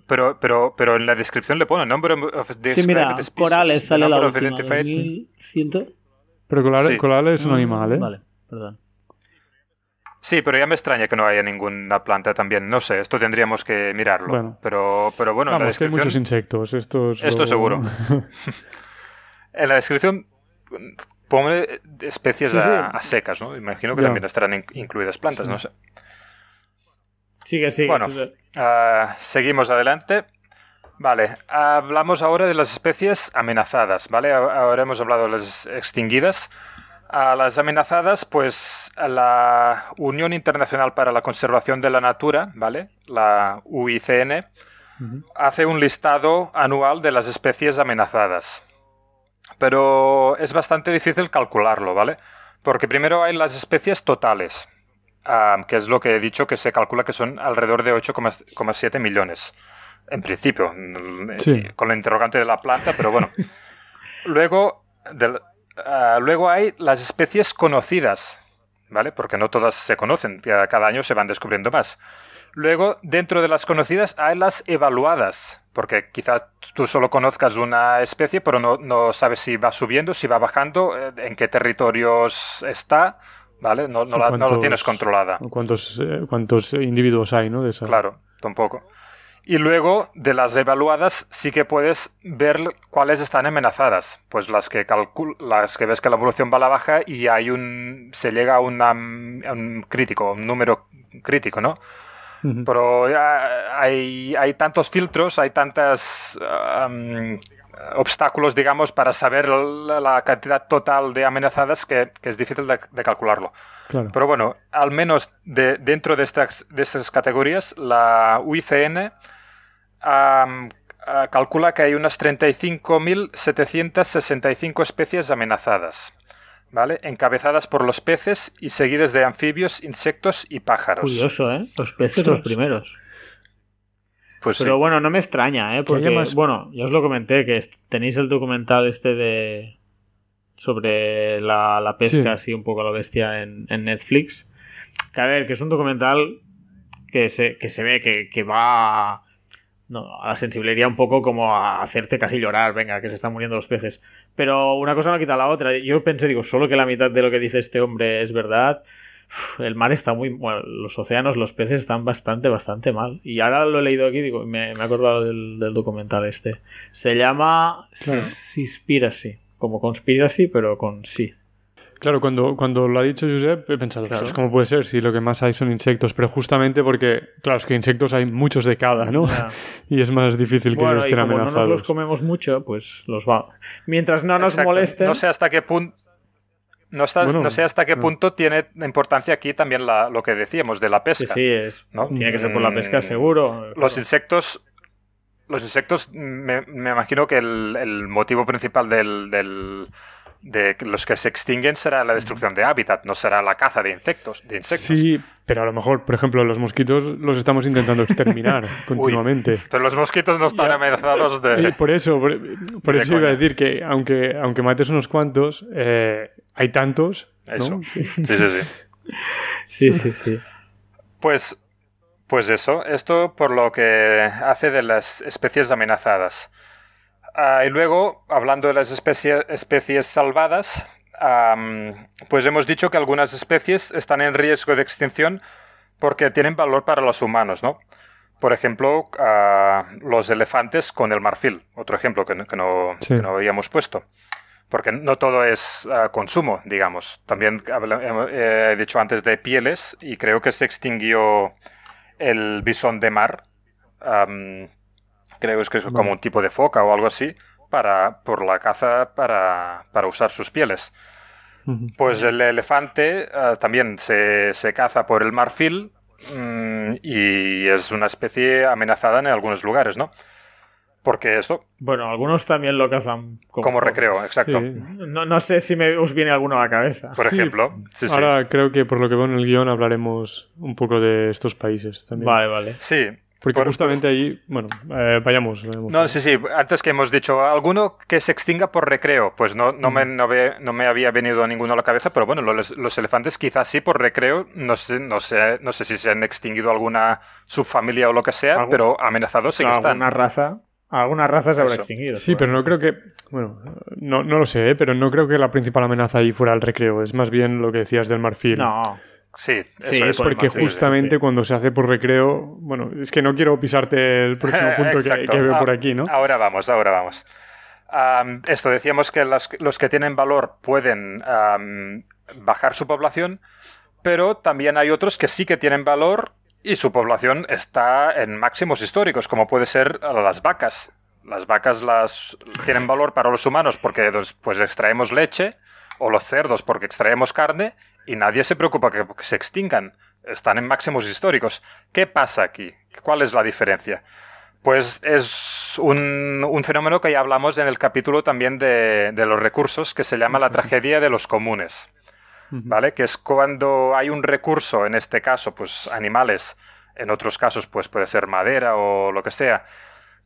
Pero, pero, pero en la descripción le pone nombre of Sí, mira, corales sale la última, 2100. Pero corales, es un animal, ¿eh? Vale, perdón. Sí, pero ya me extraña que no haya ninguna planta también. No sé, esto tendríamos que mirarlo. Bueno. Pero, pero bueno, en la descripción... hay muchos insectos. Esto, esto seguro. en la descripción pone especies A, secas, ¿no? Imagino que también estarán incluidas plantas, no sé. Sigue, sigue. Bueno, ah, seguimos adelante. Vale, hablamos ahora de las especies amenazadas, ¿vale? Ahora hemos hablado de las extinguidas. A las amenazadas, pues la Unión Internacional para la Conservación de la Natura, ¿vale? La UICN, hace un listado anual de las especies amenazadas. Pero es bastante difícil calcularlo, ¿vale? Porque primero hay las especies totales, que es lo que he dicho, que se calcula que son alrededor de 8,7 millones. En principio, eh, con la interrogante de la planta, pero bueno. luego, ah, luego hay las especies conocidas, ¿vale? Porque no todas se conocen, cada año se van descubriendo más. Luego, dentro de las conocidas hay las evaluadas, porque quizás tú solo conozcas una especie, pero no, no, sabes si va subiendo, si va bajando, eh, en qué territorios está, ¿vale? No, no, lo tienes controlada. ¿Cuántos, eh, cuántos individuos hay, ¿no? Claro, tampoco. Y luego, de las evaluadas, sí que puedes ver cuáles están amenazadas. Pues las que, las que ves que la evolución va a la baja y hay un, se llega a, un crítico, un número crítico, ¿no? Pero hay, hay, tantos filtros, hay tantas obstáculos, digamos, para saber la, cantidad total de amenazadas que, es difícil de, calcularlo. Pero bueno, al menos de, dentro de estas, de estas categorías, la UICN calcula que hay unas 35.765 especies amenazadas. ¿Vale? Encabezadas por los peces y seguidas de anfibios, insectos y pájaros. Curioso, ¿eh? Los peces los primeros. Pues Pero bueno, no me extraña, ¿eh? Porque, bueno, ya os lo comenté, que tenéis el documental este de... sobre la, pesca, así un poco a la bestia en, Netflix. Que a ver, que es un documental que se, que se ve que, va no, a la sensibilidad un poco como a hacerte casi llorar, venga, que se están muriendo los peces. Pero una cosa no quita la otra. Yo pensé, digo, solo que la mitad de lo que dice este hombre es verdad el mar está muy. Bueno, los océanos, los peces están bastante, bastante mal. Y ahora lo he leído aquí, digo, me, me he acordado del, documental este. Se llama Seaspiracy, como Conspiracy, pero con sí. Claro, cuando, cuando lo ha dicho Josep, he pensado, ¿cómo puede ser si lo que más hay son insectos? Pero justamente porque, claro, es que insectos hay muchos de cada, ¿no? y es más difícil que estén y como no nos los comemos mucho, pues los va. Mientras no nos molesten. No sé hasta qué punto no, no, sé hasta qué punto tiene importancia aquí también lo que decíamos de la pesca. Sí, es, ¿no? tiene que ser por la pesca mm, seguro. Los insectos, los insectos, me, imagino que el, motivo principal del, de los que se extinguen será la destrucción de hábitat, no será la caza de insectos. De insectos. Sí, pero a lo mejor, por ejemplo, los mosquitos los estamos intentando exterminar continuamente. pero los mosquitos no están amenazados de... por eso, por, eso iba a decir que aunque, aunque mates unos cuantos, eh, hay tantos. Eso. Sí, sí, sí. sí, sí, sí. Pues, pues eso, esto por lo que hace de las especies amenazadas. Ah, y luego, hablando de las especies salvadas, pues hemos dicho que algunas especies están en riesgo de extinción porque tienen valor para los humanos, ¿no? por ejemplo, los elefantes con el marfil, otro ejemplo que, no, habíamos puesto. Porque no todo es consumo, digamos. También he dicho antes de pieles y creo que se extinguió el bisón de mar. creo que es como un tipo de foca o algo así, para, por la caza para, usar sus pieles. Pues el elefante también se, se, caza por el marfil Mm, y es una especie amenazada en algunos lugares, ¿no? Porque esto... Bueno, algunos también lo cazan como, recreo, exacto. No, sé si me os viene alguno a la cabeza. Por ejemplo. Ahora creo que por lo que veo en el guion hablaremos un poco de estos países también. Vale, vale. Sí, porque justamente ahí, bueno, eh, vayamos, No, sí, sí. Antes que hemos dicho alguno que se extinga por recreo, pues no, no, me, no, me había venido ninguno a la cabeza, pero bueno, los, elefantes quizás sí por recreo. No sé, no sé, no sé si se han extinguido alguna subfamilia o lo que sea, pero amenazados sí que están. Alguna raza. Alguna raza se habrá extinguido. Sí, pero no creo que. Bueno, no, no lo sé, ¿eh? pero no creo que la principal amenaza ahí fuera el recreo. Es más bien lo que decías del marfil. No. Sí, sí es porque justamente cuando se hace por recreo, bueno, es que no quiero pisarte el próximo punto que, veo por aquí, ¿no? Ahora vamos, ahora vamos. esto decíamos que los que tienen valor pueden bajar su población, pero también hay otros que sí que tienen valor y su población está en máximos históricos, como puede ser las vacas. Las vacas las tienen valor para los humanos porque pues extraemos leche, o los cerdos porque extraemos carne, y nadie se preocupa que, se extingan. Están en máximos históricos. ¿Qué pasa aquí? ¿Cuál es la diferencia? Pues es un, fenómeno que ya hablamos en el capítulo también de, los recursos, que se llama la tragedia de los comunes. ¿Vale? Que es cuando hay un recurso, en este caso, pues animales, en otros casos, pues puede ser madera o lo que sea,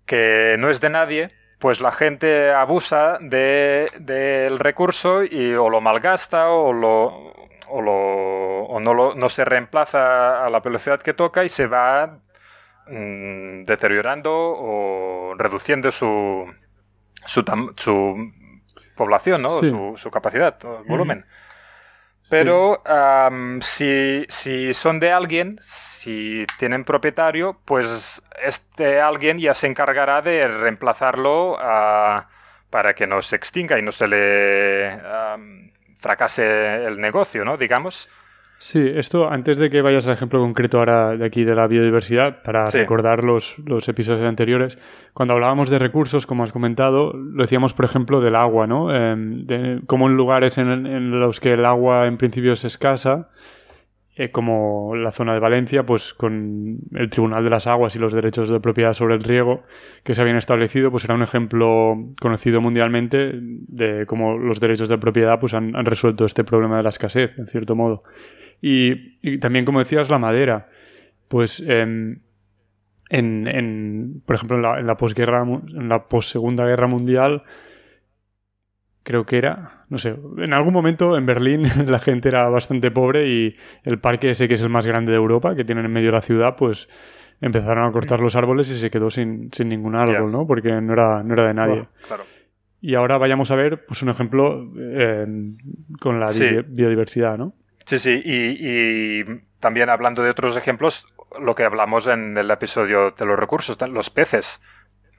que no es de nadie, pues la gente abusa del recurso y o lo malgasta o lo, o, lo, no, no, se reemplaza a la velocidad que toca y se va mm, deteriorando o reduciendo su, su, población, ¿no? su, capacidad, volumen. Pero si, si, son de alguien, si tienen propietario, pues este alguien ya se encargará de reemplazarlo ah, para que no se extinga y no se le fracase el negocio, ¿no? Digamos. Sí, esto antes de que vayas al ejemplo concreto ahora de aquí de la biodiversidad, para recordar los, episodios anteriores, cuando hablábamos de recursos, como has comentado, lo decíamos, por ejemplo, del agua, ¿no? Em, de, como en lugares en, en, los que el agua en principio es escasa, eh, como la zona de Valencia, pues con el Tribunal de las Aguas y los derechos de propiedad sobre el riego que se habían establecido, pues era un ejemplo conocido mundialmente de cómo los derechos de propiedad pues han, resuelto este problema de la escasez, en cierto modo. Y, también, como decías, la madera. Pues en, en, por ejemplo, en la, en la en la possegunda guerra mundial, creo que era, no sé, en algún momento en Berlín la gente era bastante pobre y el parque ese que es el más grande de Europa, que tienen en medio de la ciudad, pues empezaron a cortar los árboles y se quedó sin, ningún árbol, ¿no? Porque no era, no era de nadie. Y ahora vayamos a ver pues un ejemplo con la biodiversidad, ¿no? Sí, sí, y, también hablando de otros ejemplos, lo que hablamos en el episodio de los recursos, los peces.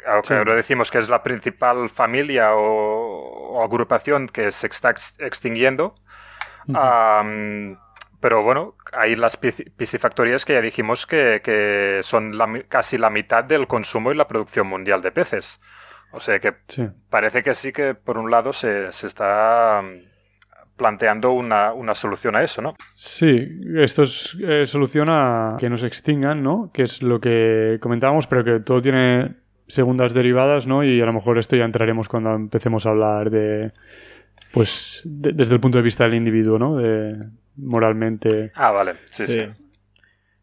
Aunque ahora decimos que es la principal familia o, agrupación que se está extinguiendo. pero bueno, hay las piscifactorías que ya dijimos que, son casi la mitad del consumo y la producción mundial de peces. O sea que parece que sí que por un lado se, está planteando una, solución a eso, ¿no? Sí, esto es eh, solución a que nos extingan, ¿no? Que es lo que comentábamos, pero que todo tiene segundas derivadas, ¿no? Y a lo mejor esto ya entraremos cuando empecemos a hablar de, pues, desde el punto de vista del individuo, ¿no? De moralmente. Ah, vale, sí, sí.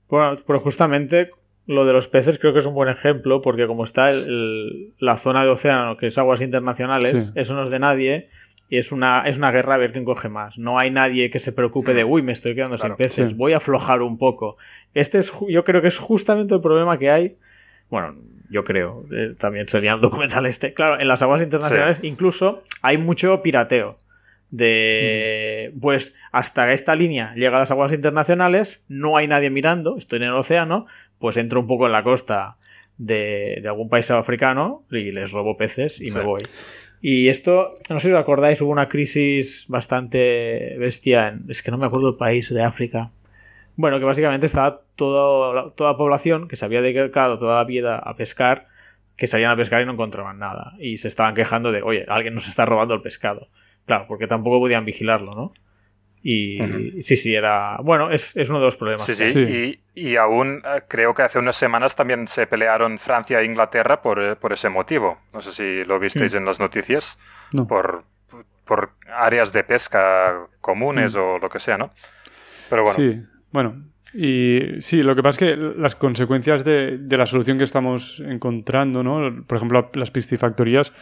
Bueno, pero justamente lo de los peces creo que es un buen ejemplo porque como está la zona de océano, que es aguas internacionales, eso no es de nadie y es una, es una guerra a ver quién coge más. No hay nadie que se preocupe de, uy, me estoy quedando sin peces, voy a aflojar un poco. Este es, yo creo que es justamente el problema que hay. Bueno, yo creo. Eh, también sería un documental este. Claro, en las aguas internacionales incluso hay mucho pirateo. De mm. pues hasta esta línea llega a las aguas internacionales, no hay nadie mirando, estoy en el océano, pues entro un poco en la costa de, algún país africano y les robo peces y me voy. Y esto, no sé si os acordáis, hubo una crisis bastante bestia en, es que no me acuerdo el país de África. Bueno, que básicamente estaba toda la población que se había dedicado toda la vida a pescar, que salían a pescar y no encontraban nada. Y se estaban quejando de, oye, alguien nos está robando el pescado. Claro, porque tampoco podían vigilarlo, ¿no? Y sí, sí, era. Bueno, es, uno de los problemas. Sí, sí. Y, aún eh, creo que hace unas semanas también se pelearon Francia e Inglaterra por, eh, ese motivo. No sé si lo visteis en las noticias. Por, por áreas de pesca comunes mm. o lo que sea, ¿no? Pero bueno. Sí, bueno. Y sí, lo que pasa es que las consecuencias de, de la solución que estamos encontrando, ¿no? Por ejemplo, las piscifactorías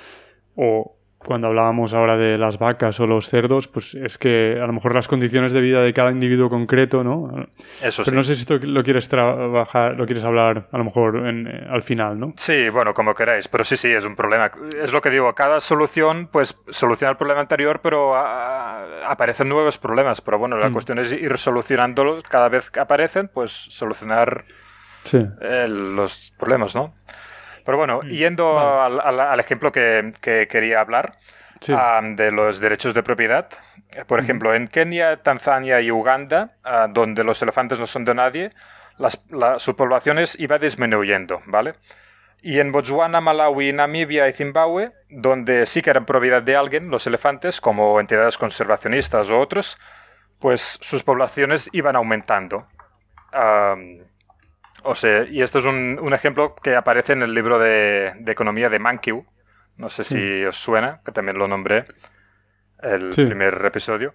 o cuando hablábamos ahora de las vacas o los cerdos, pues es que a lo mejor las condiciones de vida de cada individuo concreto, ¿no? Eso Pero no sé si esto lo quieres trabajar, lo quieres hablar a lo mejor en, eh, al final, ¿no? Sí, bueno, como queráis, pero sí, sí, es un problema. Es lo que digo, cada solución, pues soluciona el problema anterior, pero aparecen nuevos problemas. Pero bueno, la mm. cuestión es ir solucionándolos cada vez que aparecen, pues solucionar los problemas, ¿no? Pero bueno, mm. yendo al, ejemplo que, quería hablar de los derechos de propiedad. Por ejemplo, en Kenia, Tanzania y Uganda, ah, donde los elefantes no son de nadie, las, su población iba disminuyendo, ¿vale? Y en Botswana, Malawi, Namibia y Zimbabue, donde sí que eran propiedad de alguien, los elefantes, como entidades conservacionistas o otros, pues sus poblaciones iban aumentando. O sea, y esto es un, ejemplo que aparece en el libro de, economía de Mankiw. No sé si os suena, que también lo nombré el primer episodio.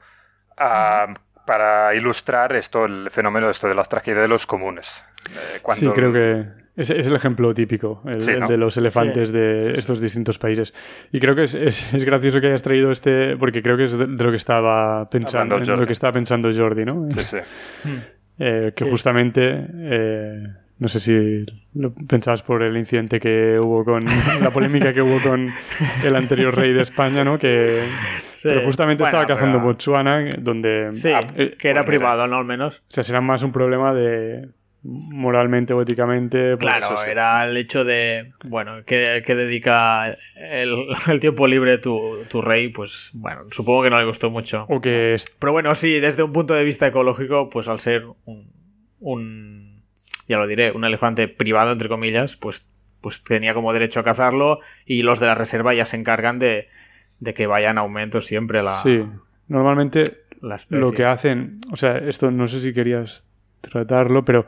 Ah, para ilustrar esto, el fenómeno esto de las tragedias de los comunes. Eh, sí, creo que es, el ejemplo típico, el, de los elefantes de estos distintos países. Y creo que es, gracioso que hayas traído este, porque creo que es de, lo que estaba pensando, lo que estaba pensando Jordi, ¿no? Sí, sí. Eh, que justamente eh, no sé si lo pensabas por el incidente que hubo con la polémica que hubo con el anterior rey de España, ¿no? Que justamente estaba cazando Botswana, donde... Sí, ah, eh, que era privado, ¿no? Al menos. O sea, será más un problema de moralmente o éticamente. Pues claro, era el hecho de, bueno, que, dedica el, tiempo libre tu, tu, rey, pues bueno, supongo que no le gustó mucho. O que Pero bueno, sí, desde un punto de vista ecológico, pues al ser un ya lo diré, un elefante privado, entre comillas, pues, pues tenía como derecho a cazarlo y los de la reserva ya se encargan de, que vaya en aumento siempre la... Sí, normalmente lo que hacen, o sea, esto no sé si querías tratarlo, pero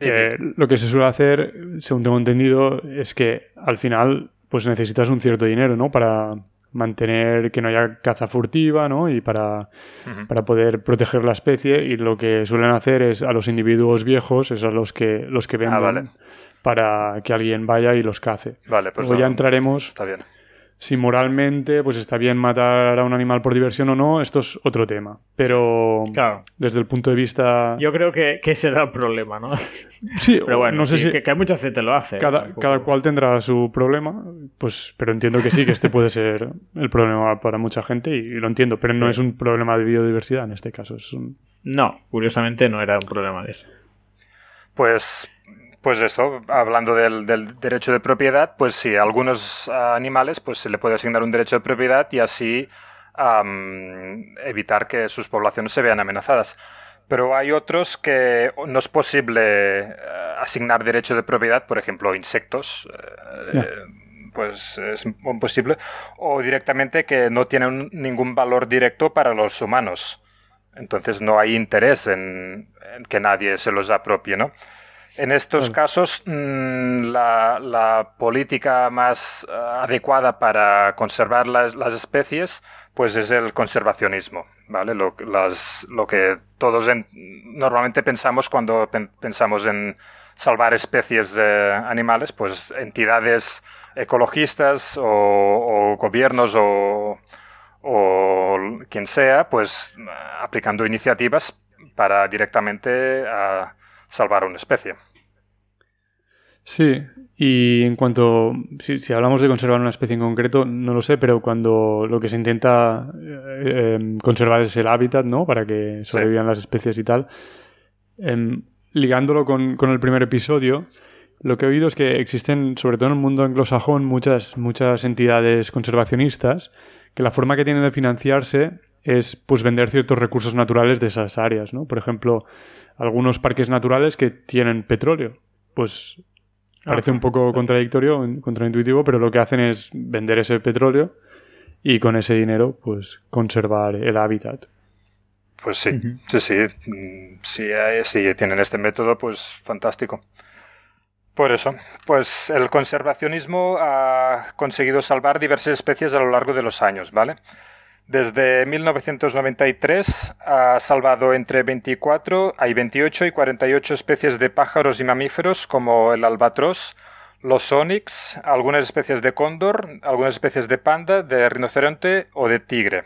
eh, lo que se suele hacer, según tengo entendido, es que al final pues necesitas un cierto dinero, ¿no? Para, mantener que no haya caza furtiva, ¿no? Y para, para, poder proteger la especie. Y lo que suelen hacer es a los individuos viejos, es a los que, los que ah, venden para que alguien vaya y los cace. Vale, pues ya entraremos. Está bien si moralmente pues está bien matar a un animal por diversión o no, esto es otro tema. Pero claro. desde el punto de vista... Yo creo que, que ese era el problema, ¿no? Sí, pero bueno, no sé si... Que, hay mucha gente lo hace. Cada, cada, cual tendrá su problema, pues, pero entiendo que sí, que este puede ser el problema para mucha gente y, lo entiendo, pero no es un problema de biodiversidad en este caso. Es un... No, curiosamente no era un problema de eso. Pues pues eso, hablando del, derecho de propiedad, pues sí, a algunos animales pues se le puede asignar un derecho de propiedad y así evitar que sus poblaciones se vean amenazadas. Pero hay otros que no es posible eh, asignar derecho de propiedad, por ejemplo, insectos. Eh, pues es imposible. O directamente que no tienen ningún valor directo para los humanos. Entonces no hay interés en, en que nadie se los apropie, ¿no? En estos casos, mm, la, política más eh, adecuada para conservar las, especies pues es el conservacionismo, ¿vale? Lo, que todos normalmente pensamos cuando pensamos en salvar especies de animales, pues entidades ecologistas o, gobiernos o, o, quien sea, pues aplicando iniciativas para directamente... a salvar una especie. Sí, y en cuanto, si, hablamos de conservar una especie en concreto, no lo sé, pero cuando lo que se intenta eh, em, conservar es el hábitat, ¿no? Para que sobrevivan las especies y tal. Em, ligándolo con, con, el primer episodio, lo que he oído es que existen, sobre todo en el mundo anglosajón, muchas, muchas entidades conservacionistas que la forma que tienen de financiarse es pues vender ciertos recursos naturales de esas áreas, ¿no? Por ejemplo, algunos parques naturales que tienen petróleo. Pues parece un poco contradictorio, contraintuitivo, pero lo que hacen es vender ese petróleo y con ese dinero pues conservar el hábitat. Pues sí, sí, sí, mm, sí, sí, tienen este método, pues fantástico. Por eso, pues el conservacionismo ha conseguido salvar diversas especies a lo largo de los años, ¿vale? Desde 1993 ha salvado entre 24, hay 28 y 48 especies de pájaros y mamíferos como el albatros, los onix, algunas especies de cóndor, algunas especies de panda, de rinoceronte o de tigre.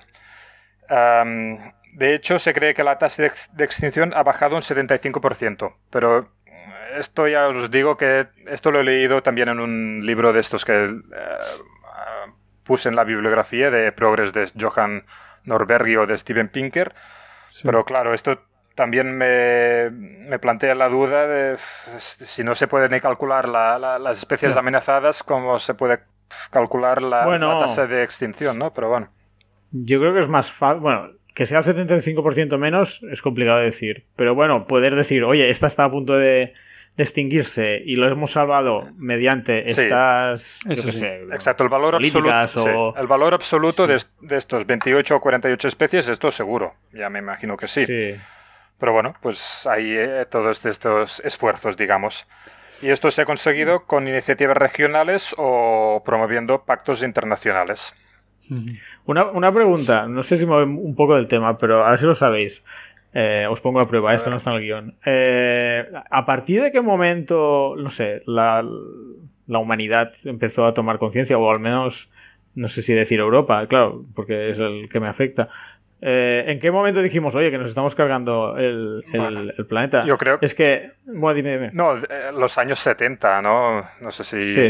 de hecho, se cree que la tasa de, extinción ha bajado un 75%, pero esto ya os digo que esto lo he leído también en un libro de estos que eh, puse en la bibliografía de Progress de Johan Norbergi o de Steven Pinker. Pero claro, esto también me, me, plantea la duda de si no se puede ni calcular las especies amenazadas, cómo se puede calcular la, tasa de extinción, ¿no? Pero bueno. Yo creo que es más fácil. Bueno, que sea el 75% menos es complicado de decir. Pero bueno, poder decir, oye, esta está a punto de, de extinguirse y lo hemos salvado mediante estas exacto el valor absoluto el valor absoluto de, estos 28 o 48 especies esto seguro ya me imagino que sí, pero bueno pues hay eh, todos estos esfuerzos digamos. Y esto se ha conseguido con iniciativas regionales o promoviendo pactos internacionales una, una pregunta, no sé si me voy un poco del tema, pero a ver si lo sabéis. Eh, os pongo a prueba, esto no está en el guion. Eh, ¿A partir de qué momento, no sé, la, humanidad empezó a tomar conciencia, o al menos, no sé si decir Europa, claro, porque es el que me afecta? Eh, ¿En qué momento dijimos, oye, que nos estamos cargando el, planeta? Yo creo. Es que. Bueno, dime, dime. No, los años 70, ¿no? No sé si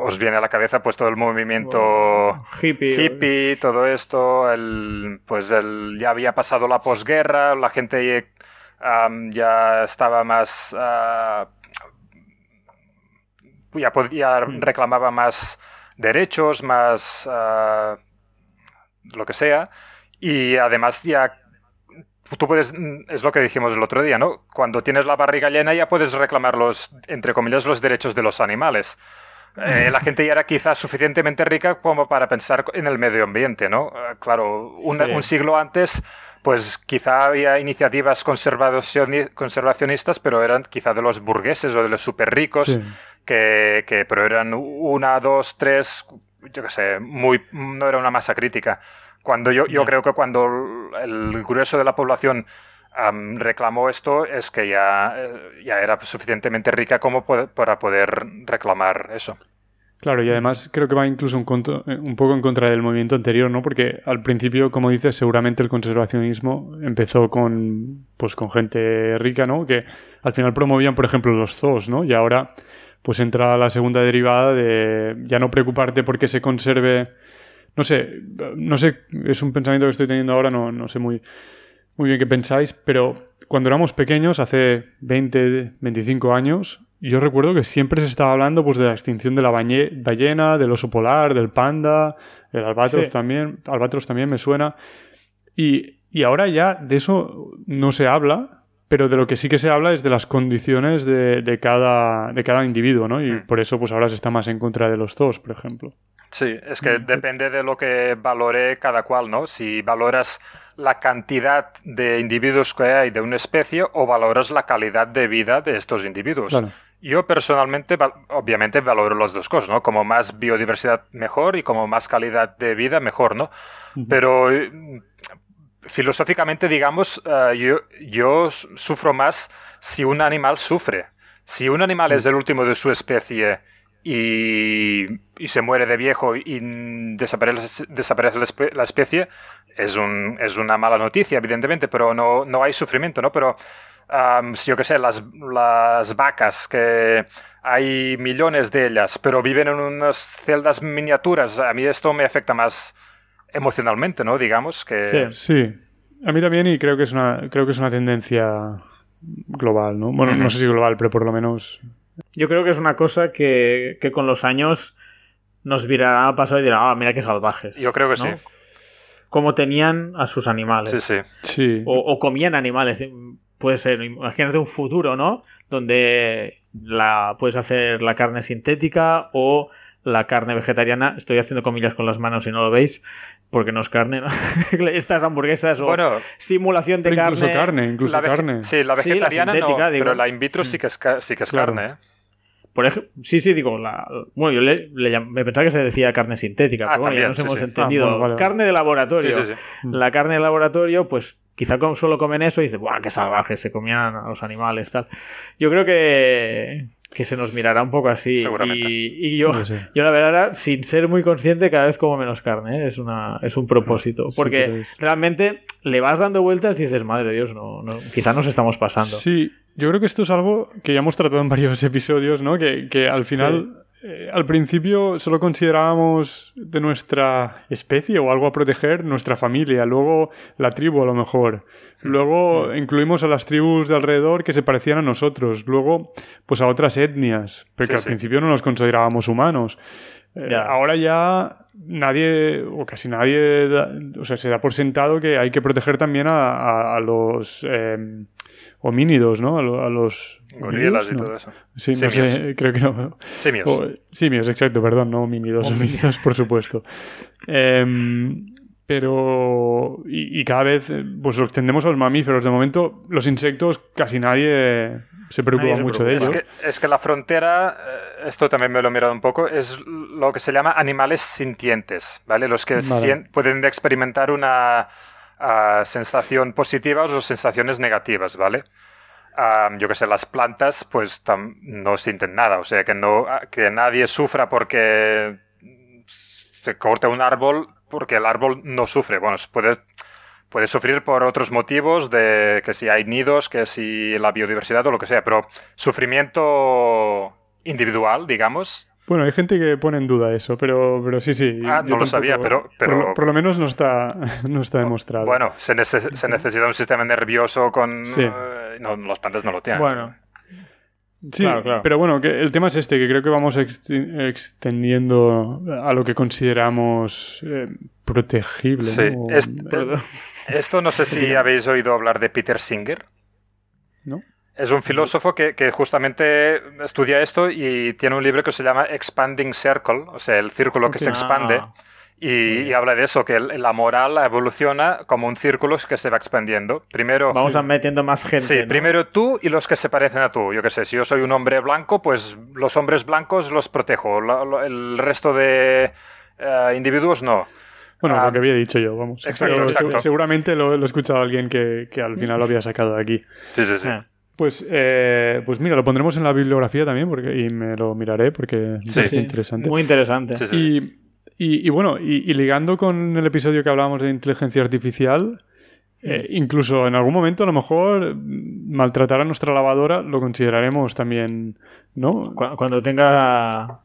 os viene a la cabeza pues todo el movimiento hippie, todo esto, el, pues el, ya había pasado la posguerra, la gente ya estaba más... Uh, ya, podía, mm. reclamaba más derechos, más ah, lo que sea, y además ya tú puedes, es lo que dijimos el otro día, ¿no? Cuando tienes la barriga llena ya puedes reclamar los, entre comillas, los derechos de los animales. Eh, la gente ya era quizás suficientemente rica como para pensar en el medio ambiente, ¿no? Eh, claro, un, siglo antes, pues quizá había iniciativas conservacionistas, pero eran quizá de los burgueses o de los súper ricos, que, que, pero eran una, dos, tres, yo qué sé, muy, no era una masa crítica. Cuando yo, yo creo que cuando el grueso de la población reclamó esto es que ya, eh, ya era suficientemente rica como para poder reclamar eso. Claro, y además creo que va incluso un, eh, un, poco en contra del movimiento anterior, ¿no? Porque al principio, como dices, seguramente el conservacionismo empezó con, pues, con gente rica, ¿no? Que al final promovían, por ejemplo, los zoos, ¿no? Y ahora, pues entra la segunda derivada de ya no preocuparte porque se conserve... No sé, no sé, es un pensamiento que estoy teniendo ahora, no, no sé muy muy bien qué pensáis, pero cuando éramos pequeños, hace 20, 25 años, yo recuerdo que siempre se estaba hablando pues, de la extinción de la ballena, del oso polar, del panda, el albatros también, albatros también me suena. Y, ahora ya de eso no se habla, pero de lo que sí que se habla es de las condiciones de, cada, de cada individuo, ¿no? Y hmm. por eso pues ahora se está más en contra de los dos, por ejemplo. Sí, es que depende de lo que valore cada cual, ¿no? Si valoras la cantidad de individuos que hay de una especie o valoras la calidad de vida de estos individuos. Yo personalmente, obviamente, valoro las dos cosas, ¿no? Como más biodiversidad, mejor, y como más calidad de vida, mejor, ¿no? Pero eh, filosóficamente, digamos, eh, yo, yo, sufro más si un animal sufre. Si un animal es el último de su especie y, y se muere de viejo y desaparece, desaparece la especie, es, un, es una mala noticia, evidentemente, pero no, no hay sufrimiento, ¿no? Pero, yo qué sé, las, las vacas, que hay millones de ellas, pero viven en unas celdas miniaturas, a mí esto me afecta más emocionalmente, ¿no? Digamos que... Sí, sí. A mí también y creo que es una, creo que es una tendencia global, ¿no? Bueno, no sé si global, pero por lo menos... Yo creo que es una cosa que, que con los años nos virará a pasar y dirá, ah, mira qué salvajes. Yo creo que sí. Como tenían a sus animales. Sí, sí. sí. O, comían animales. Puede ser, imagínate un futuro, ¿no? Donde la, puedes hacer la carne sintética o la carne vegetariana. Estoy haciendo comillas con las manos si no lo veis, porque no es carne, ¿no? Estas hamburguesas o simulación de incluso carne. carne. Incluso carne, Sí, la vegetariana no, pero la in vitro sí que es, sí que es carne, ¿eh? Por ejemplo, sí, sí, digo, la, bueno, yo le, me pensaba que se decía carne sintética, ah, pero bueno, ya nos hemos entendido. Ah, carne de laboratorio. La carne de laboratorio, pues quizá solo comen eso y dicen, ¡guau, qué salvajes! Se comían a los animales, tal. Yo creo que, que se nos mirará un poco así. Y, yo, yo, la verdad, sin ser muy consciente, cada vez como menos carne. ¿eh? Es, una, es un propósito. Porque realmente le vas dando vueltas y dices, madre de Dios, no, no, quizá nos estamos pasando. Sí, yo creo que esto es algo que ya hemos tratado en varios episodios, ¿no? Que, que al final, eh, al principio solo considerábamos de nuestra especie o algo a proteger nuestra familia, luego la tribu a lo mejor. Luego incluimos a las tribus de alrededor que se parecían a nosotros. Luego, pues a otras etnias, porque al principio no nos considerábamos humanos. Eh, ahora ya nadie, o casi nadie, o sea, se da por sentado que hay que proteger también a, los em, homínidos, ¿no? A, los... Gorilas y todo eso. Sí, no sé, creo que no. Simios. simios, exacto, perdón, no homínidos, homínidos, por supuesto. Em, pero... Y, cada vez, pues los tendemos a los mamíferos. De momento, los insectos casi nadie se preocupa mucho de ellos. Es que, es que, la frontera, eh, esto también me lo he mirado un poco, es lo que se llama animales sintientes, ¿vale? Los que pueden experimentar una sensación positiva o sensaciones negativas, ¿vale? yo que sé, las plantas pues no sienten nada, o sea, que, no, que nadie sufra porque se corte un árbol porque el árbol no sufre. Bueno, puede, puede sufrir por otros motivos, de que si hay nidos, que si la biodiversidad o lo que sea, pero sufrimiento individual, digamos, bueno, hay gente que pone en duda eso, pero, pero sí, sí. Ah, no lo sabía, pero... pero... Por, lo menos no está, no está demostrado. Bueno, se, necesita un sistema nervioso con... Sí. Eh, no, los plantas no lo tienen. Bueno. Sí, claro, pero bueno, que el tema es este, que creo que vamos extendiendo a lo que consideramos eh, protegible. Sí. esto no sé si habéis oído hablar de Peter Singer. ¿No? Es un filósofo que, justamente estudia esto y tiene un libro que se llama Expanding Circle, o sea, el círculo que se expande. Ah. Y, habla de eso, que la moral evoluciona como un círculo que se va expandiendo. Primero... Vamos a metiendo más gente. Sí, primero tú y los que se parecen a tú. Yo qué sé, si yo soy un hombre blanco, pues los hombres blancos los protejo. el resto de eh, individuos no. Bueno, lo ah, que había dicho yo, vamos. Seguramente lo, lo, he escuchado a alguien que, que, al final lo había sacado de aquí. Sí, sí, sí. Ah. Pues, eh, pues mira, lo pondremos en la bibliografía también porque, y me lo miraré porque es interesante. Muy interesante. y, y, bueno, y, ligando con el episodio que hablábamos de inteligencia artificial, eh, incluso en algún momento a lo mejor maltratar a nuestra lavadora lo consideraremos también, ¿no? Cuando tenga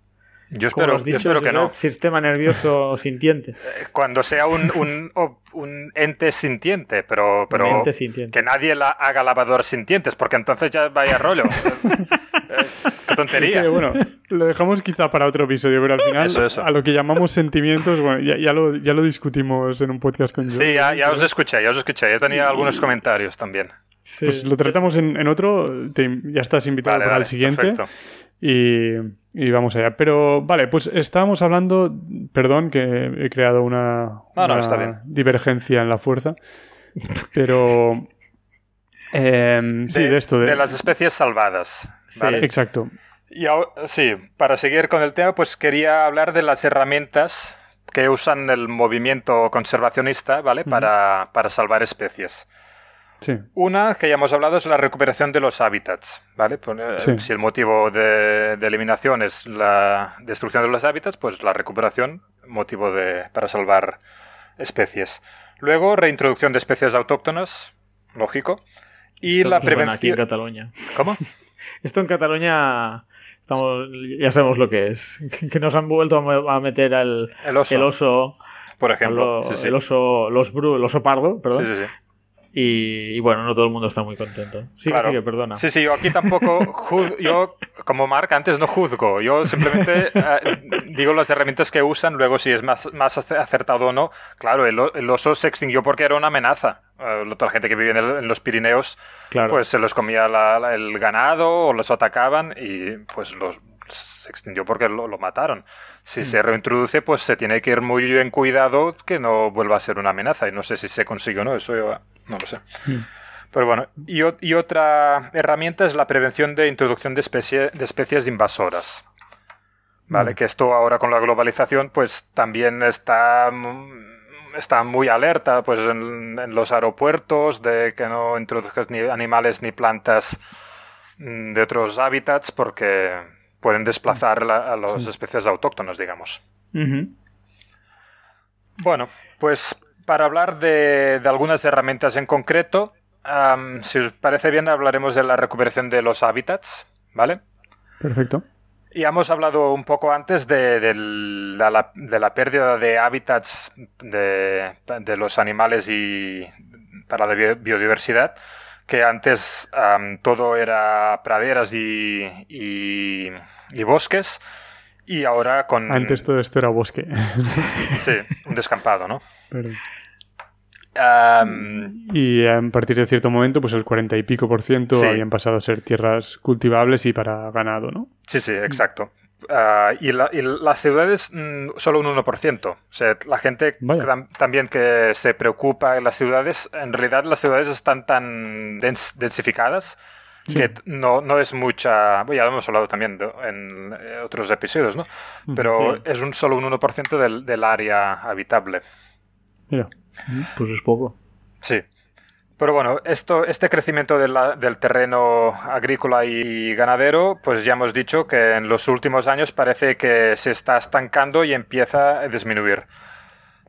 yo espero, que no. Sistema nervioso sintiente. Eh, cuando sea un, un, ente sintiente, pero, pero que nadie la haga lavadoras sintientes, porque entonces ya vaya rollo. Eh, qué tontería. bueno, lo dejamos quizá para otro episodio, pero al final a lo que llamamos sentimientos, bueno, ya, lo, ya lo discutimos en un podcast con yo. Sí, ya, os escuché, ya os escuché. Yo tenía algunos comentarios también. Pues lo tratamos en, otro, ya estás invitado para el siguiente. Y, vamos allá. Pero vale, pues estábamos hablando, perdón que he creado una, divergencia en la fuerza, pero... Sí, de, esto. De, las especies salvadas. Sí, exacto. Y sí, para seguir con el tema, pues quería hablar de las herramientas que usan el movimiento conservacionista, ¿vale? para, para salvar especies. Una que ya hemos hablado es la recuperación de los hábitats, ¿vale? Pues, eh, si el motivo de, eliminación es la destrucción de los hábitats, pues la recuperación, motivo de, para salvar especies. Luego, reintroducción de especies autóctonas, lógico. Y la prevención. aquí en Cataluña. ¿Cómo? Esto en Cataluña estamos, ya sabemos lo que es. Que nos han vuelto a meter al, el oso. El oso por ejemplo. El oso, los bru, el oso pardo, perdón. Sí, sí, sí Y, bueno, no todo el mundo está muy contento. Sí, sí, que perdona. Sí, sí, yo aquí tampoco, yo como Mark antes no juzgo, yo simplemente eh, digo las herramientas que usan, luego si es más, más acertado o no. Claro, el, oso se extinguió porque era una amenaza. Uh, toda la gente que vivía en, los Pirineos, pues se los comía el ganado o los atacaban y pues los se extinguió porque lo, mataron. Si mm. se reintroduce, pues se tiene que ir muy bien cuidado que no vuelva a ser una amenaza. Y no sé si se consigue o no, eso yo no lo sé. Pero bueno, y, y, otra herramienta es la prevención de introducción de, especie, de especies invasoras. ¿Vale? Mm. Que esto ahora con la globalización, pues también está, está muy alerta pues en, los aeropuertos de que no introduzcas ni animales ni plantas mm, de otros hábitats porque pueden desplazar a las especies autóctonas, digamos. Bueno, pues para hablar de, algunas herramientas en concreto, si os parece bien, hablaremos de la recuperación de los hábitats, ¿vale? Perfecto. Y hemos hablado un poco antes de, la, pérdida de hábitats de, los animales y para la biodiversidad, que antes todo era praderas y, bosques, y ahora con... Antes todo esto era bosque. sí, un descampado, ¿no? y a partir de cierto momento, pues el 40 y pico por ciento habían pasado a ser tierras cultivables y para ganado, ¿no? Sí, sí, exacto. Ah, y, las ciudades mm, solo un 1%. O sea, la gente también que se preocupa en las ciudades, en realidad las ciudades están tan densificadas que no, no es mucha... Bueno, ya lo hemos hablado también en eh, otros episodios, ¿no? Pero es un solo un 1% del, del área habitable. Mira. Pues es poco. Sí. Pero bueno, esto, este crecimiento del terreno agrícola y ganadero, pues ya hemos dicho que en los últimos años parece que se está estancando y empieza a disminuir.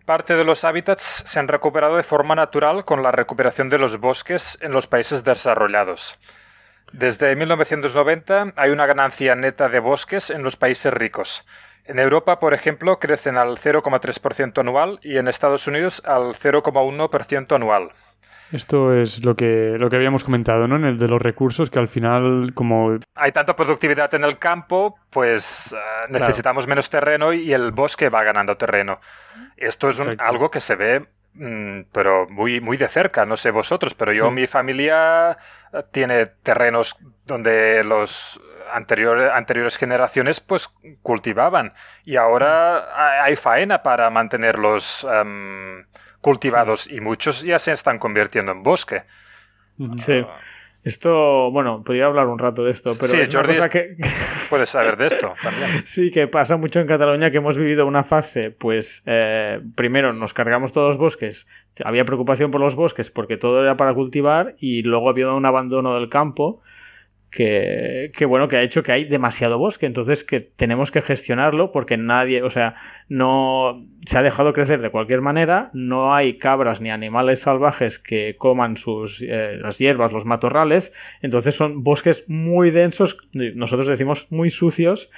Parte de los hábitats se han recuperado de forma natural con la recuperación de los bosques en los países desarrollados. Desde 1990 hay una ganancia neta de bosques en los países ricos. En Europa, por ejemplo, crecen al 0,3% anual y en Estados Unidos al 0,1% anual. Esto es lo que, lo que habíamos comentado, ¿no? En el de los recursos, que al final, como... Hay tanta productividad en el campo, pues eh, necesitamos menos terreno y el bosque va ganando terreno. Esto es algo que se ve, mm, pero muy, muy de cerca, no sé vosotros, pero yo, mi familia eh, tiene terrenos donde los anteriores generaciones pues cultivaban. Y ahora hay faena para mantenerlos em, cultivados y muchos ya se están convirtiendo en bosque. Sí. Esto, bueno, podría hablar un rato de esto, pero sí, Jordi que... puedes saber de esto también. sí, que pasa mucho en Cataluña que hemos vivido una fase, pues eh, primero nos cargamos todos los bosques, había preocupación por los bosques porque todo era para cultivar y luego había un abandono del campo que, bueno, que ha hecho que hay demasiado bosque, entonces que tenemos que gestionarlo porque nadie, o sea, no se ha dejado crecer de cualquier manera, no hay cabras ni animales salvajes que coman sus eh, las hierbas, los matorrales, entonces son bosques muy densos, nosotros decimos muy sucios.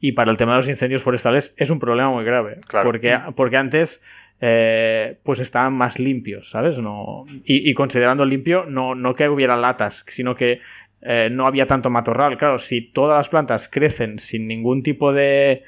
Y para el tema de los incendios forestales es un problema muy grave, porque, porque antes eh, pues estaban más limpios, ¿sabes? No, y, y, considerando limpio, no, no que hubiera latas, sino que eh, no había tanto matorral. Claro, si todas las plantas crecen sin ningún tipo de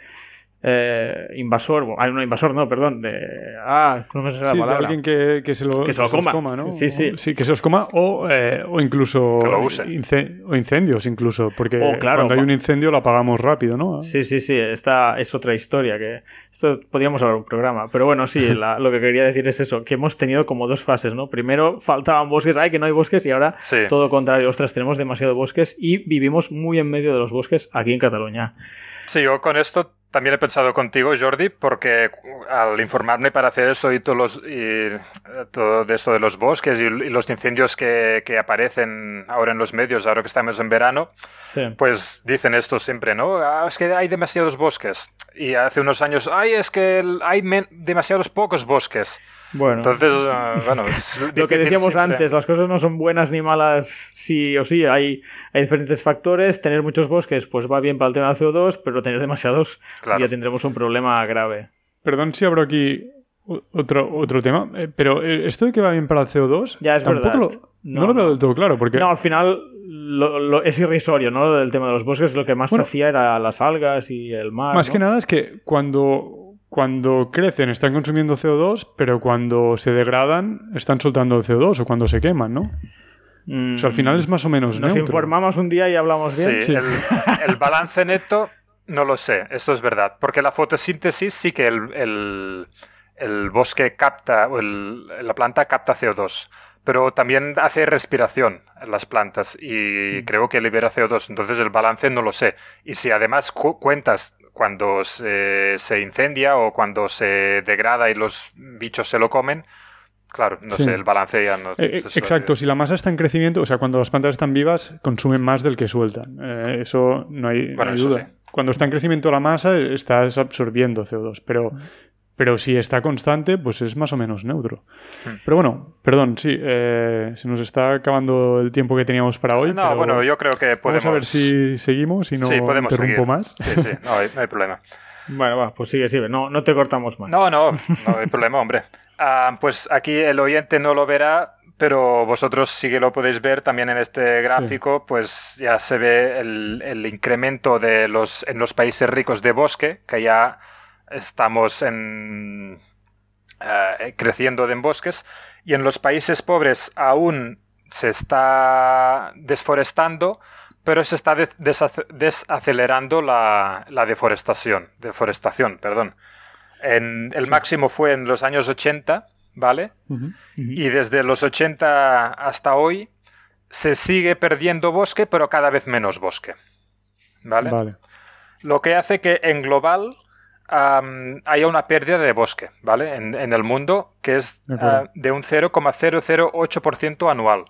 eh, invasor, hay un invasor, no, perdón, de, ah, no me sé la sí, palabra. De alguien que, que, se, lo, que se los coma. ¿no? Sí, sí. Sí, que se los coma o, eh, o incluso o incendios incluso, porque cuando hay un incendio lo apagamos rápido, ¿no? Sí, sí, sí, esta es otra historia que esto podríamos hablar un programa, pero bueno, sí, lo que quería decir es eso, que hemos tenido como dos fases, ¿no? Primero faltaban bosques, ay, que no hay bosques y ahora todo contrario, ostras, tenemos demasiado bosques y vivimos muy en medio de los bosques aquí en Cataluña. Sí, yo con esto también he pensado contigo, Jordi, porque al informarme para hacer eso y, todos los, y eh, todo esto de los bosques y, los incendios que, que, aparecen ahora en los medios, ahora que estamos en verano, pues dicen esto siempre, ¿no? Ah, es que hay demasiados bosques. Y hace unos años, ay, es que hay demasiados pocos bosques. Bueno, entonces, ah, bueno, lo que decíamos antes, las cosas no son buenas ni malas sí o sí, hay, hay diferentes factores, tener muchos bosques pues va bien para el tema del CO2, pero tener demasiados ya tendremos un problema grave. Perdón si abro aquí otro, otro tema. Eh, pero eh, esto de que va bien para el CO2, ya es verdad. no, lo veo del todo claro. Porque... No, al final lo, es irrisorio, ¿no? Del tema de los bosques, lo que más se hacía era las algas y el mar. Más que nada es que cuando, cuando crecen están consumiendo CO2, pero cuando se degradan están soltando CO2 o cuando se queman, ¿no? O sea, al final es más o menos Nos informamos un día y hablamos bien. Sí, El, balance neto no lo sé, esto es verdad. Porque la fotosíntesis sí que el, el bosque capta, o la planta capta CO2 pero también hace respiración en las plantas y creo que libera CO2. Entonces el balance no lo sé. Y si además cuentas cuando se, se, incendia o cuando se degrada y los bichos se lo comen, claro, no sé, el balance ya no... Eh, exacto, si la masa está en crecimiento, o sea, cuando las plantas están vivas, consumen más del que sueltan. Eh, eso no hay, duda. Cuando está en crecimiento la masa, estás absorbiendo CO2, pero... Pero si está constante, pues es más o menos neutro. Hmm. Pero bueno, perdón, sí, eh, se nos está acabando el tiempo que teníamos para hoy. No, bueno, yo creo que podemos... Vamos a ver si seguimos y no sí, podemos interrumpo más. Sí, sí, no hay, problema. Bueno, va, pues sigue, sigue. No, no te cortamos más. No, no, no hay problema, hombre. Ah, pues aquí el oyente no lo verá, pero vosotros sí que lo podéis ver también en este gráfico, pues ya se ve el, el incremento de los, en los países ricos de bosque, que ya estamos en, eh, creciendo en bosques y en los países pobres aún se está desforestando, pero se está desacelerando la, deforestación, deforestación, perdón. En, el máximo fue en los años 80, ¿vale? Y desde los 80 hasta hoy se sigue perdiendo bosque, pero cada vez menos bosque. ¿Vale? vale. Lo que hace que en global haya una pérdida de bosque, ¿vale? En, el mundo, que es ah, de un 0,008% anual.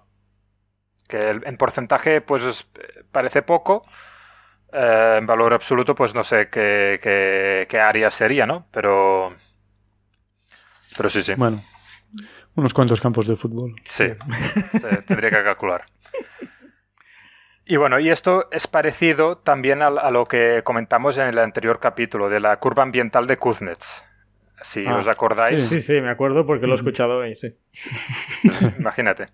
Que en porcentaje, pues parece poco. Eh, en valor absoluto, pues no sé qué, qué, área sería, ¿no? Pero. Pero sí, sí. Bueno, unos cuantos campos de fútbol. Sí, tendría que calcular. Y bueno, y esto es parecido también a, lo que comentamos en el anterior capítulo de la curva ambiental de Kuznets. Si ah, os acordáis. Sí, sí, me acuerdo porque lo he escuchado hoy, sí. Imagínate.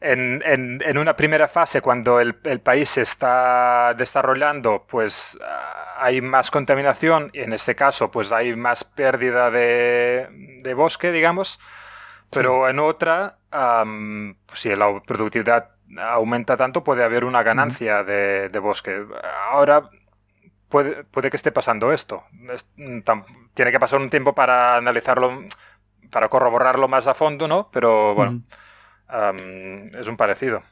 En, en, una primera fase, cuando el, el, país se está desarrollando, pues ah, hay más contaminación y en este caso, pues hay más pérdida de, de bosque, digamos. Pero en otra, pues si la productividad aumenta tanto, puede haber una ganancia de, bosque. Ahora puede, puede, que esté pasando esto. tiene que pasar un tiempo para analizarlo, para corroborarlo más a fondo, ¿no? Pero bueno, es un parecido.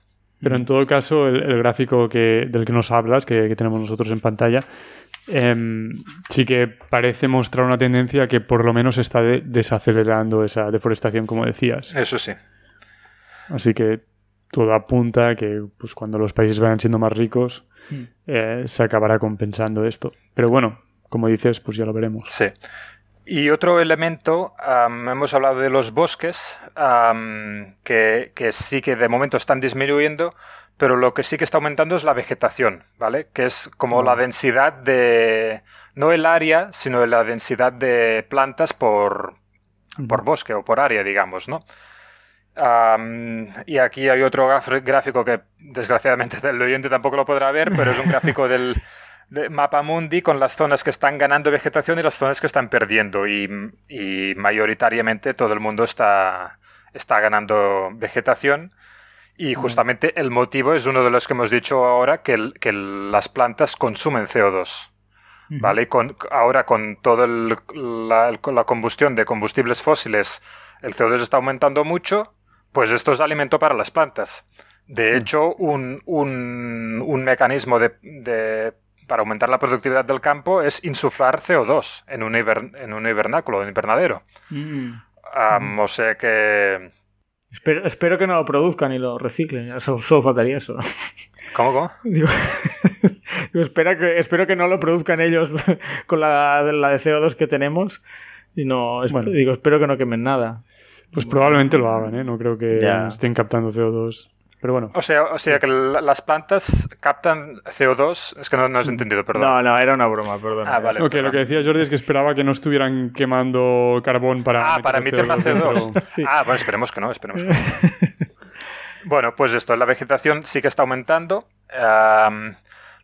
Pero en todo caso, el, gráfico que, del que nos hablas, que, tenemos nosotros en pantalla, em, sí que parece mostrar una tendencia que por lo menos está desacelerando esa deforestación, como decías. Eso sí. Así que todo apunta a que pues, cuando los países vayan siendo más ricos hmm. eh, se acabará compensando esto. Pero bueno, como dices, pues ya lo veremos. Sí. Y otro elemento, hemos hablado de los bosques, que, sí que de momento están disminuyendo, pero lo que sí que está aumentando es la vegetación, ¿vale? Que es como la densidad de, no el área, sino la densidad de plantas por, por bosque o por área, digamos, ¿no? y aquí hay otro gráfico que desgraciadamente el oyente tampoco lo podrá ver, pero es un gráfico del mapa mundi con las zonas que están ganando vegetación y las zonas que están perdiendo. Y, mayoritariamente todo el mundo está, está ganando vegetación. Y justamente el motivo es uno de los que hemos dicho ahora, que, que las plantas consumen CO2. ¿Vale? con, ahora con toda la, la combustión de combustibles fósiles, el CO2 está aumentando mucho pues esto es alimento para las plantas. De hecho, un, mecanismo de, para aumentar la productividad del campo es insuflar CO2 en un, en un hibernáculo, en un invernadero. Mm. Mm. O sea que... Espero, que no lo produzcan y lo reciclen. Solo, faltaría eso. ¿Cómo, cómo? Digo, que, espero que no lo produzcan ellos con la, la de CO2 que tenemos. Y no, digo, espero que no quemen nada. Pues probablemente lo hagan, ¿eh? No creo que estén captando CO2. Pero bueno. O sea, o sea que las plantas captan CO2. Es que no, no has entendido, perdón. No, no, era una broma, perdón. Ah, vale. lo que decía Jordi es que esperaba que no estuvieran quemando carbón para. Ah, para emitir más CO2. Ah, bueno, esperemos que no, esperemos que no. bueno, pues esto, la vegetación sí que está aumentando.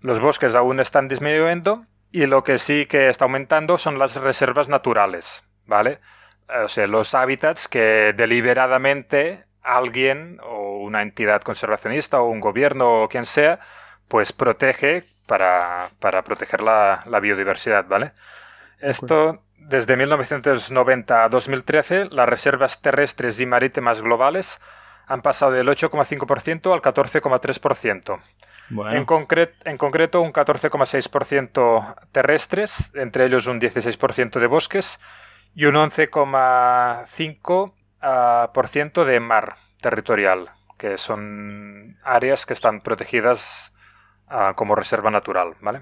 los bosques aún están disminuyendo. Y lo que sí que está aumentando son las reservas naturales, ¿vale? O sea, los hábitats que deliberadamente alguien o una entidad conservacionista o un gobierno o quien sea, pues protege para, proteger la, biodiversidad, ¿vale? Esto, desde 1990 a 2013, las reservas terrestres y marítimas globales han pasado del 8,5% al 14,3%. En, en concreto, un 14,6% terrestres, entre ellos un 16% de bosques y un 11,5% por ciento de mar territorial, que son áreas que están protegidas ah, como reserva natural, ¿vale?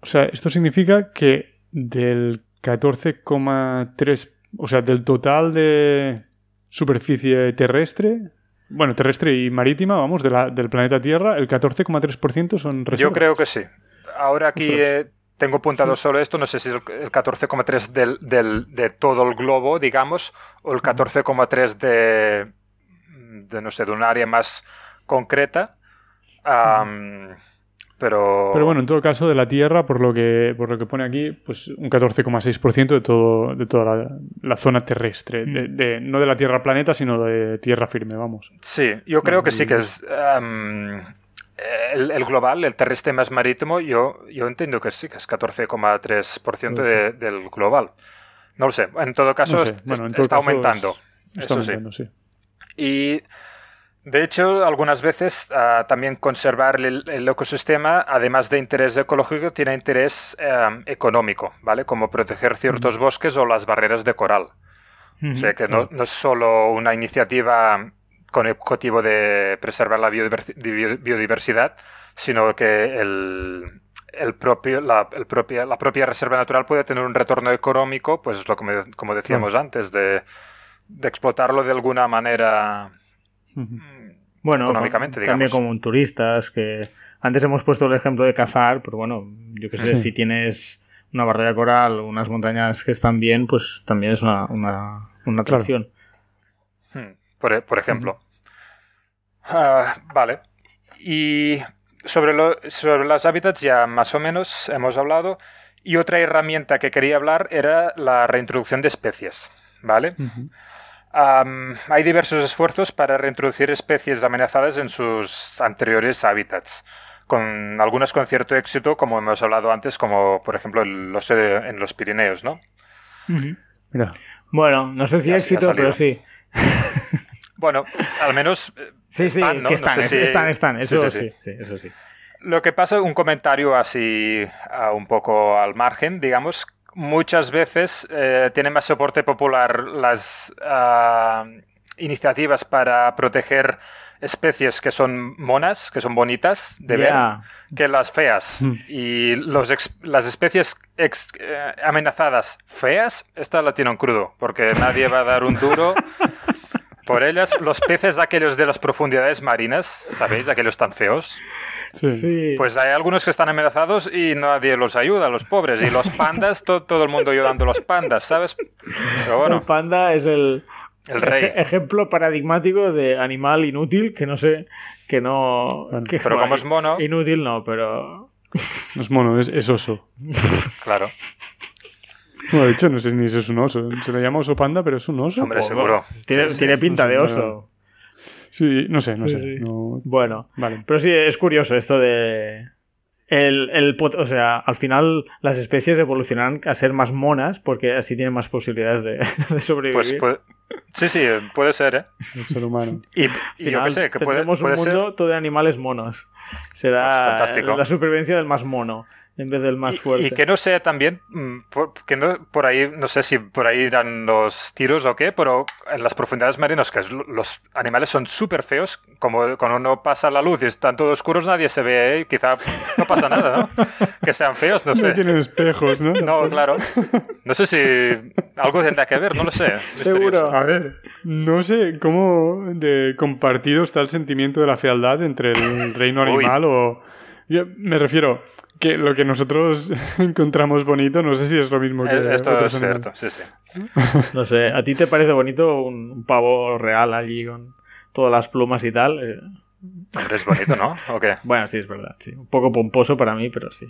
O sea, esto significa que del 14,3, o sea, del total de superficie terrestre, bueno, terrestre y marítima, vamos, de la, del planeta Tierra, el 14,3% son reservas. Yo creo que sí. Ahora aquí tengo apuntado solo esto, no sé si es el 14,3 del, del, de todo el globo, digamos, o el 14,3 de, de, no sé, de un área más concreta. pero... pero bueno, en todo caso, de la Tierra, por lo que, por lo que pone aquí, pues un 14,6% de, todo, de toda la, zona terrestre. De, no de la Tierra planeta, sino de tierra firme, vamos. Sí, yo creo que sí que es el, global, el terrestre más marítimo, yo, yo entiendo que sí, que es 14,3% de, del global. No lo sé. En todo caso, está aumentando. eso sí. Y de hecho, algunas veces ah, también conservar el, ecosistema, además de interés ecológico, tiene interés em, económico, ¿vale? Como proteger ciertos bosques o las barreras de coral. O sea que no, no, es solo una iniciativa con el objetivo de preservar la biodiversidad, sino que el, el propio, la, el propia, la propia reserva natural puede tener un retorno económico, pues lo como, como decíamos antes, de, de, explotarlo de alguna manera mm, bueno, económicamente, digamos. También como un turistas, que antes hemos puesto el ejemplo de cazar, pero bueno, yo que sé, si tienes una barrera coral, unas montañas que están bien, pues también es una, una, una atracción. Por, ejemplo. Ah, vale. Y sobre, lo, sobre los hábitats ya más o menos hemos hablado. Y otra herramienta que quería hablar era la reintroducción de especies. ¿Vale? hay diversos esfuerzos para reintroducir especies amenazadas en sus anteriores hábitats, con algunas con cierto éxito, como hemos hablado antes, como por ejemplo el en los Pirineos, ¿no? Bueno, no sé si éxito, pero sí. Bueno, al menos. Eh, sí, sí, están, que están, están, están, eso sí, sí, eso sí. Lo que pasa, un comentario así un poco al margen, digamos, muchas veces eh, tienen más soporte popular las ah, iniciativas para proteger especies que son monas, que son bonitas de ver, que las feas. Hmm. Y los las especies eh, amenazadas feas, esta la tienen crudo, porque nadie va a dar un duro Por ellas, los peces aquellos de las profundidades marinas, ¿sabéis? Aquellos tan feos. Sí. Pues hay algunos que están amenazados y nadie los ayuda, los pobres. Y los pandas, todo el mundo ayudando a los pandas, ¿sabes? Pero bueno. El panda es el, el rey. ejemplo paradigmático de animal inútil que no sé, que no... pero como es mono... Inútil no, pero... No es mono, es, es oso. claro. Bueno, de hecho, no sé ni si es un oso. Se le llama oso panda, pero es un oso. Hombre, seguro. Tiene, pinta de oso. Sí, no sé, no sé. Bueno, vale. pero sí, es curioso esto de... El, el, o sea, al final las especies evolucionan a ser más monas porque así tienen más posibilidades de, sobrevivir. Pues, sí, sí, puede ser, ¿eh? El ser humano. Y, yo qué sé, que puede, un mundo todo de animales monos. Será pues la supervivencia del más mono en vez del más fuerte. Y, que no sea también, mm, que no, por ahí, no sé si por ahí irán los tiros o qué, pero en las profundidades marinas, que los animales son súper feos, como cuando uno pasa la luz y están todos oscuros, nadie se ve, y quizá no pasa nada, ¿no? que sean feos, no sé. No tienen espejos, ¿no? No, claro. No sé si Algo tendrá que ver, no lo sé. Seguro. A ver, no sé cómo de compartido está el sentimiento de la fealdad entre el reino animal o... Yo me refiero que lo que nosotros encontramos bonito, no sé si es lo mismo que... Eh, esto es cierto, sí, sí. No sé, ¿a ti te parece bonito un, pavo real allí con todas las plumas y tal? Eh, es bonito, ¿no? ¿O qué? Bueno, sí, es verdad, sí. Un poco pomposo para mí, pero sí.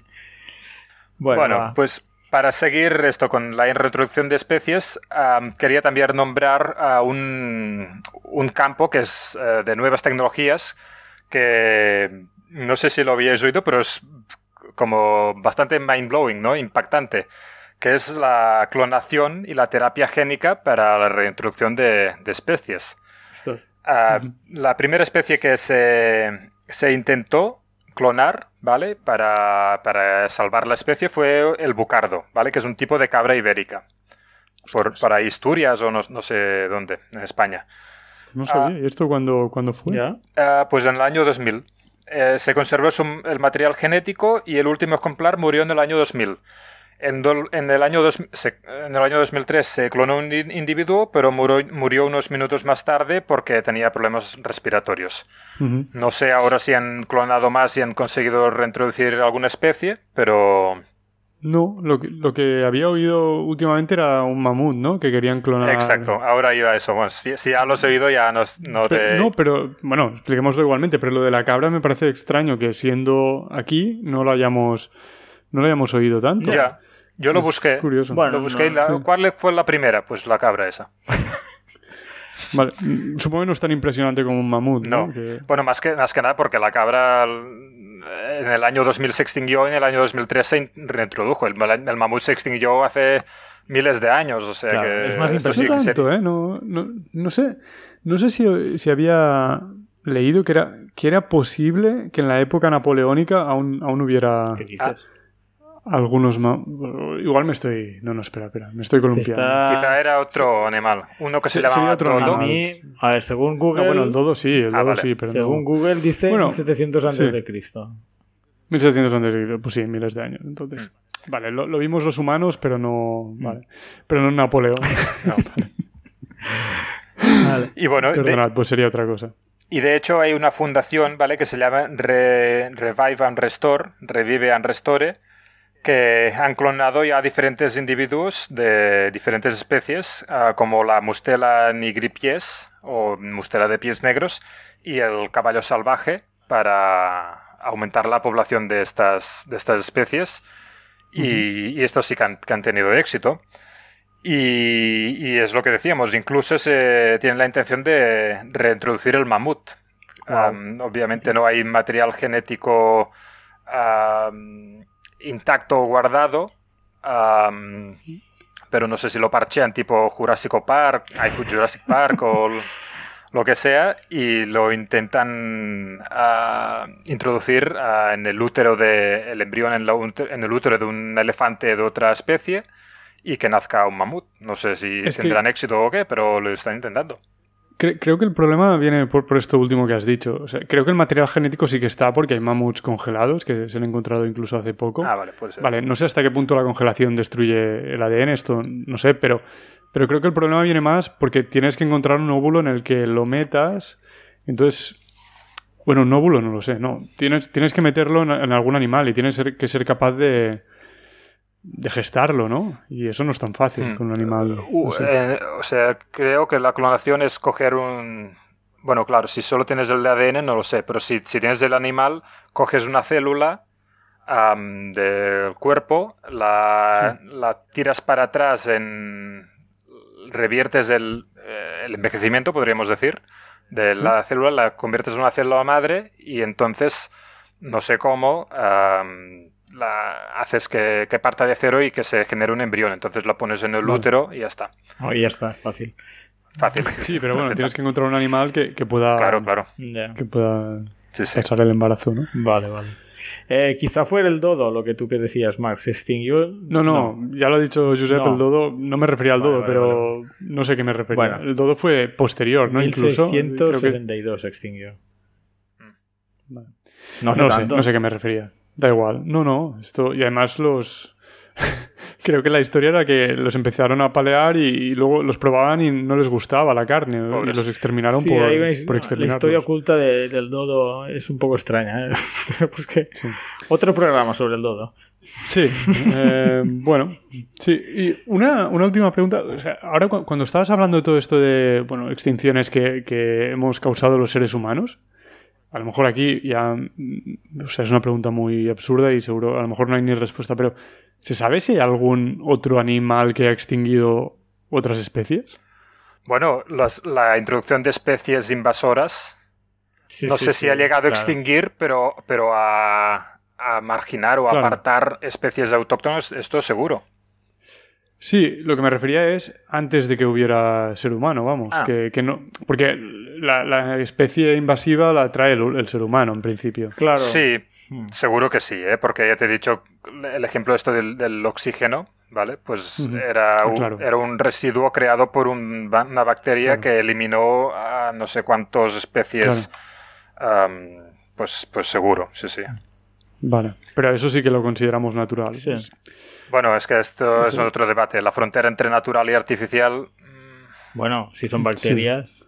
Bueno, pues para seguir esto con la reintroducción de especies, quería también nombrar un, un, campo que es eh, de nuevas tecnologías que no sé si lo habíais oído, pero es como bastante mind-blowing, ¿no? Impactante, que es la clonación y la terapia génica para la reintroducción de, especies. Ah, la primera especie que se, se intentó clonar, ¿vale? Para, para, salvar la especie fue el bucardo, ¿vale? Que es un tipo de cabra ibérica. Por, para Asturias o no, no, sé dónde, en España. No sabía. Ah. ¿Y esto cuándo, fue? Ah, pues en el año 2000. Eh, se conservó el material genético y el último ejemplar murió en el año 2000. En, el año en, el año 2003 se clonó un individuo, pero murió, unos minutos más tarde porque tenía problemas respiratorios. No sé ahora si han clonado más y han conseguido reintroducir alguna especie, pero... No, lo que, lo que había oído últimamente era un mamut, ¿no? Que querían clonar. Exacto, ahora iba eso. Bueno, si, ya lo has oído, ya no, no te. No, pero bueno, expliquémoslo igualmente. Pero lo de la cabra me parece extraño que siendo aquí no lo hayamos, no lo hayamos oído tanto. Ya. Yo lo busqué. curioso. Bueno, lo busqué. ¿Cuál fue la primera? Pues la cabra esa. Vale, supongo que no es tan impresionante como un mamut. No, bueno, más que, más que nada porque la cabra en el año 2000 se extinguió y en el año 2003 se reintrodujo. El, el mamut se extinguió hace miles de años, o sea que... Es más impresionante, ¿eh? No, no, no, sé, no sé si, si había leído que era, que era posible que en la época napoleónica aún, aún hubiera... ¿Qué dices? Algunos más. Igual me estoy. No, no, espera, espera. Me estoy columpiando. Quizá era otro animal. Uno que se, llama otro dodo. A mí, a ver, según Google. bueno, el dodo sí, el ah, dodo sí, pero Según Google dice 1700 antes de Cristo. 1700 antes de Cristo, pues sí, miles de años. Entonces. Mm. Vale, lo, vimos los humanos, pero no. Mm. Vale. Pero no Napoleón. no. vale. Y bueno. Perdonad, pues sería otra cosa. Y de hecho hay una fundación, ¿vale? Que se llama Revive and Restore, Revive and Restore, que han clonado ya diferentes individuos de diferentes especies, ah, como la mustela nigripies o mustela de pies negros y el caballo salvaje para aumentar la población de estas, de estas especies. y, estos sí que han, tenido éxito. Y, es lo que decíamos, incluso se tiene la intención de reintroducir el mamut. obviamente no hay material genético intacto o guardado. pero no sé si lo parchean tipo Jurassic Park, hay Jurassic Park o lo que sea, y lo intentan ah, introducir ah, en el útero de el embrión en, en, el útero de un elefante de otra especie y que nazca un mamut. No sé si tendrán éxito o qué, pero lo están intentando. Creo que el problema viene por, esto último que has dicho. creo que el material genético sí que está porque hay mamuts congelados que se han encontrado incluso hace poco. Ah, vale, puede ser. Vale, no sé hasta qué punto la congelación destruye el ADN, esto no sé, pero, pero creo que el problema viene más porque tienes que encontrar un óvulo en el que lo metas. Entonces, bueno, un óvulo no lo sé, no. Tienes, tienes que meterlo en, en algún animal y tienes que ser capaz de, de gestarlo, ¿no? Y eso no es tan fácil hmm. con un animal. Uh, eh, o sea, creo que la clonación es coger un. Bueno, claro, si solo tienes el ADN, no lo sé, pero si, tienes el animal, coges una célula del cuerpo, la, tiras para atrás, en, reviertes el, eh, el envejecimiento, podríamos decir, de la célula, la conviertes en una célula madre y entonces, no sé cómo la haces que, parta de cero y que se genere un embrión. Entonces la pones en el útero y ya está. Oh, y ya está, fácil. Fácil. Sí, pero bueno, tienes que encontrar un animal que, pueda. Claro, claro. Que pueda pasar el embarazo, ¿no? Vale, vale. Eh, quizá fuera el dodo lo que tú que decías, Max. ¿Se extinguió? No, no, ya lo ha dicho Josep, el dodo. No me refería al dodo, pero no sé qué me refería. el dodo fue posterior, ¿no? 1662 se extinguió. No, no, sé, no sé qué me refería. Da igual. No, no. Esto, y además los. Creo que la historia era que los empezaron a palear y, luego los probaban y no les gustaba la carne y los exterminaron por, por La historia oculta del dodo es un poco extraña. ¿eh? pues que, Otro programa sobre el dodo. Sí, eh, bueno, sí. Y una, última pregunta. ahora cuando estabas hablando de todo esto de bueno, extinciones que, que hemos causado los seres humanos, a lo mejor aquí ya, mm, o sea, es una pregunta muy absurda y seguro a lo mejor no hay ni respuesta, pero ¿se sabe si hay algún otro animal que ha extinguido otras especies? Bueno, la introducción de especies invasoras, no sé si ha llegado a extinguir, pero, pero a, marginar o apartar especies autóctonas, esto seguro. Sí, lo que me refería es antes de que hubiera ser humano, vamos. Ah. Que, no, porque la, especie invasiva la trae el, ser humano, en principio. Claro. Sí, hmm. seguro que sí, ¿eh? porque ya te he dicho el ejemplo esto del, oxígeno, ¿vale? Pues era, un, era un residuo creado por una bacteria que eliminó a no sé cuántas especies. pues, pues seguro, sí, sí. Vale, pero eso sí que lo consideramos natural. Sí. Bueno, es que esto es otro debate. La frontera entre natural y artificial. Mm, bueno, si son bacterias.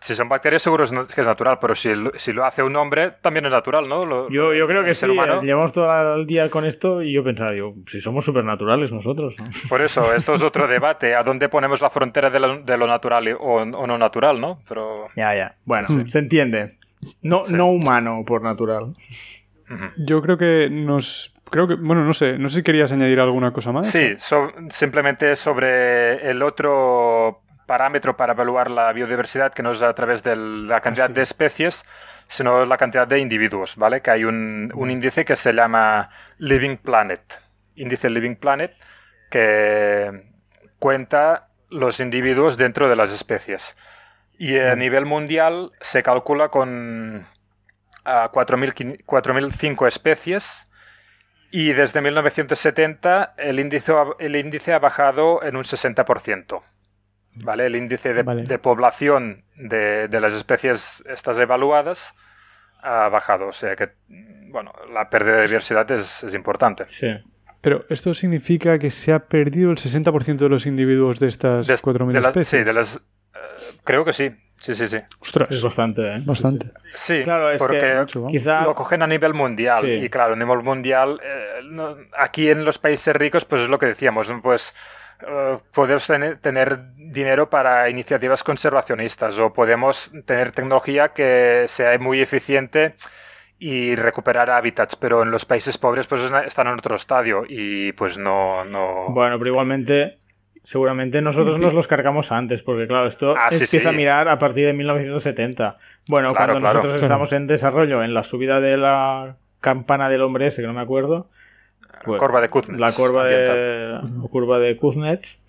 Si son bacterias, seguro que es natural, pero si, si lo hace un hombre, también es natural, ¿no? yo, yo creo que sí. Humano. Llevamos todo el día con esto y yo pensaba, digo, si somos supernaturales nosotros. Por eso, esto es otro debate. ¿A dónde ponemos la frontera de lo, natural o, no natural, no? Pero... Ya, ya. Bueno, se entiende. No, no humano por natural. Yo creo que nos Creo que, bueno, no sé, no sé si querías añadir alguna cosa más. Sí, simplemente sobre el otro parámetro para evaluar la biodiversidad, que no es a través de la cantidad de especies, sino la cantidad de individuos, ¿vale? Que hay un, un índice que se llama Living Planet, índice Living Planet, que cuenta los individuos dentro de las especies. Y a nivel mundial se calcula con 4.005 especies y desde 1970 el índice, el índice ha bajado en un 60%. ¿Vale? El índice de, población de, las especies estas evaluadas ha bajado. O sea que, bueno, la pérdida de diversidad es, importante. Sí. Pero esto significa que se ha perdido el 60% de los individuos de estas 4.000 especies. Sí, de las, creo que sí. Sí, sí, sí. Ostras. Es bastante, ¿eh? Bastante. Sí, claro, es porque que quizá... lo cogen a nivel mundial. Y claro, a nivel mundial, eh, aquí en los países ricos, pues es lo que decíamos, pues uh, podemos tener, dinero para iniciativas conservacionistas o podemos tener tecnología que sea muy eficiente y recuperar hábitats, pero en los países pobres pues están en otro estadio y pues no... no... Bueno, pero igualmente Seguramente nosotros nos los cargamos antes, porque claro, esto ah, empieza a mirar a partir de 1970. Bueno, cuando nosotros estamos en desarrollo, en la subida de la campana del hombre ese, que no me acuerdo. Pues, curva de Kuznets. La curva de, curva de Kuznets,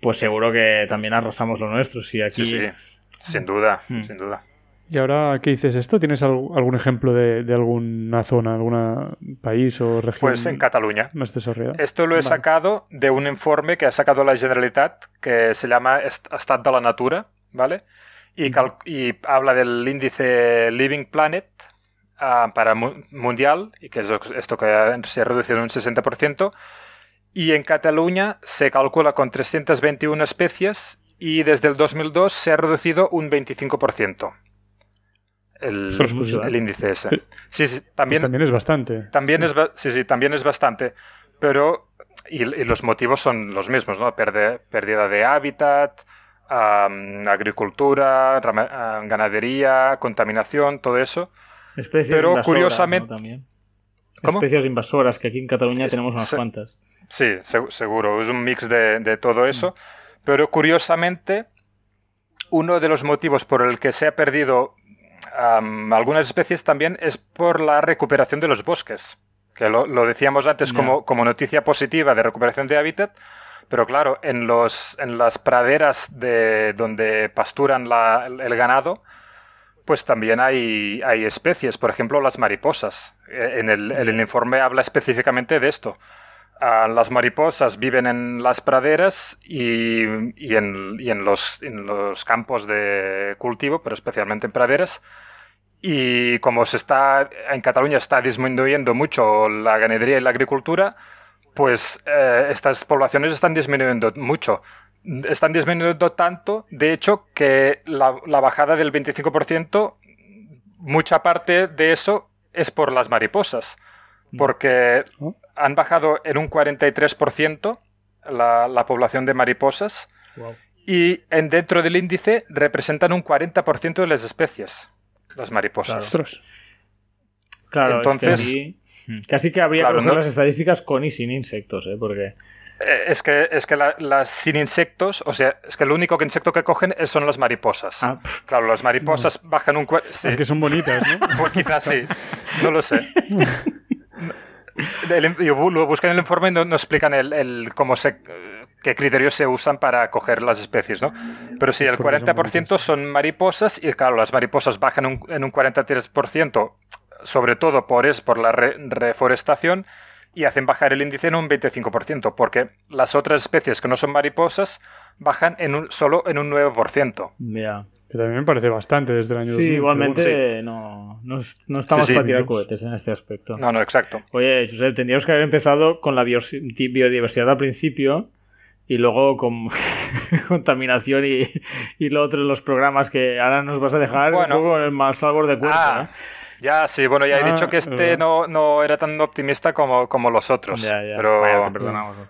pues seguro que también arrasamos lo nuestro. Si aquí... Sí, sí. Sin duda, hmm. sin duda. ¿Y ahora qué dices esto? ¿Tienes algún ejemplo de, alguna zona, algún país o región? Pues en Cataluña. Más desarrollada. Esto lo he sacado de un informe que ha sacado la Generalitat que se llama Estat de la Natura, ¿vale? Y, y habla del índice Living Planet ah, para mundial, y que es esto que se ha reducido en un 60%. Y en Cataluña se calcula con 321 especies y desde el 2002 se ha reducido un 25% el, el índice ese. Sí, sí, también, pues también es bastante. También es, sí, sí, también es bastante. Pero, y, los motivos son los mismos, ¿no? pérdida de hábitat, agricultura, ganadería, contaminación, todo eso. Especies pero curiosamente... También. Especies invasoras, que aquí en Cataluña tenemos unas cuantas. Sí, seguro, es un mix de, de todo eso. Pero curiosamente, uno de los motivos por el que se ha perdido algunas especies también es por la recuperación de los bosques, que lo, decíamos antes como, como, noticia positiva de recuperación de hábitat, pero claro, en, los, en las praderas de donde pasturan el ganado, pues también hay, hay, especies, por ejemplo las mariposas. E, en el, el informe habla específicamente de esto. Ah, las mariposas viven en las praderas y, y, en, y en, los, en, los, campos de cultivo, pero especialmente en praderas. Y como se está en Cataluña está disminuyendo mucho la ganadería y la agricultura, pues eh, estas poblaciones están disminuyendo mucho. Están disminuyendo tanto, de hecho, que la, la bajada del 25%, mucha parte de eso es por las mariposas, mm. porque. Han bajado en un 43% la, la población de mariposas y en, dentro del índice representan un 40% de las especies, las mariposas. Claro, entonces casi que habría que coger las estadísticas con y sin insectos, ¿eh? porque eh, es que, es que las sin insectos, o sea, es que el único insecto que cogen son las mariposas. Ah, claro, las mariposas bajan un... Es que son bonitas, ¿no? Pues quizás sí, no lo sé. yo lo busqué en el informe y no, explican el, cómo se, qué criterios se usan para coger las especies, ¿no? Pero sí, el 40% son mariposas y claro, las mariposas bajan en un 43%, sobre todo por, es, por la reforestación y hacen bajar el índice en un 25%, porque las otras especies que no son mariposas bajan en un, solo en un 9%. Ya. Que también me parece bastante desde el año sí, Igualmente no, no, estamos para tirar cohetes en este aspecto. No, no, exacto. Oye, Josep, tendríamos que haber empezado con la biodiversidad al principio y luego con contaminación y, y lo otro los programas que ahora nos vas a dejar un poco en el mal sabor de cuerpo. Ah, ya, sí, bueno, ya he dicho ah, que este no, no, era tan optimista como, como los otros. Pero,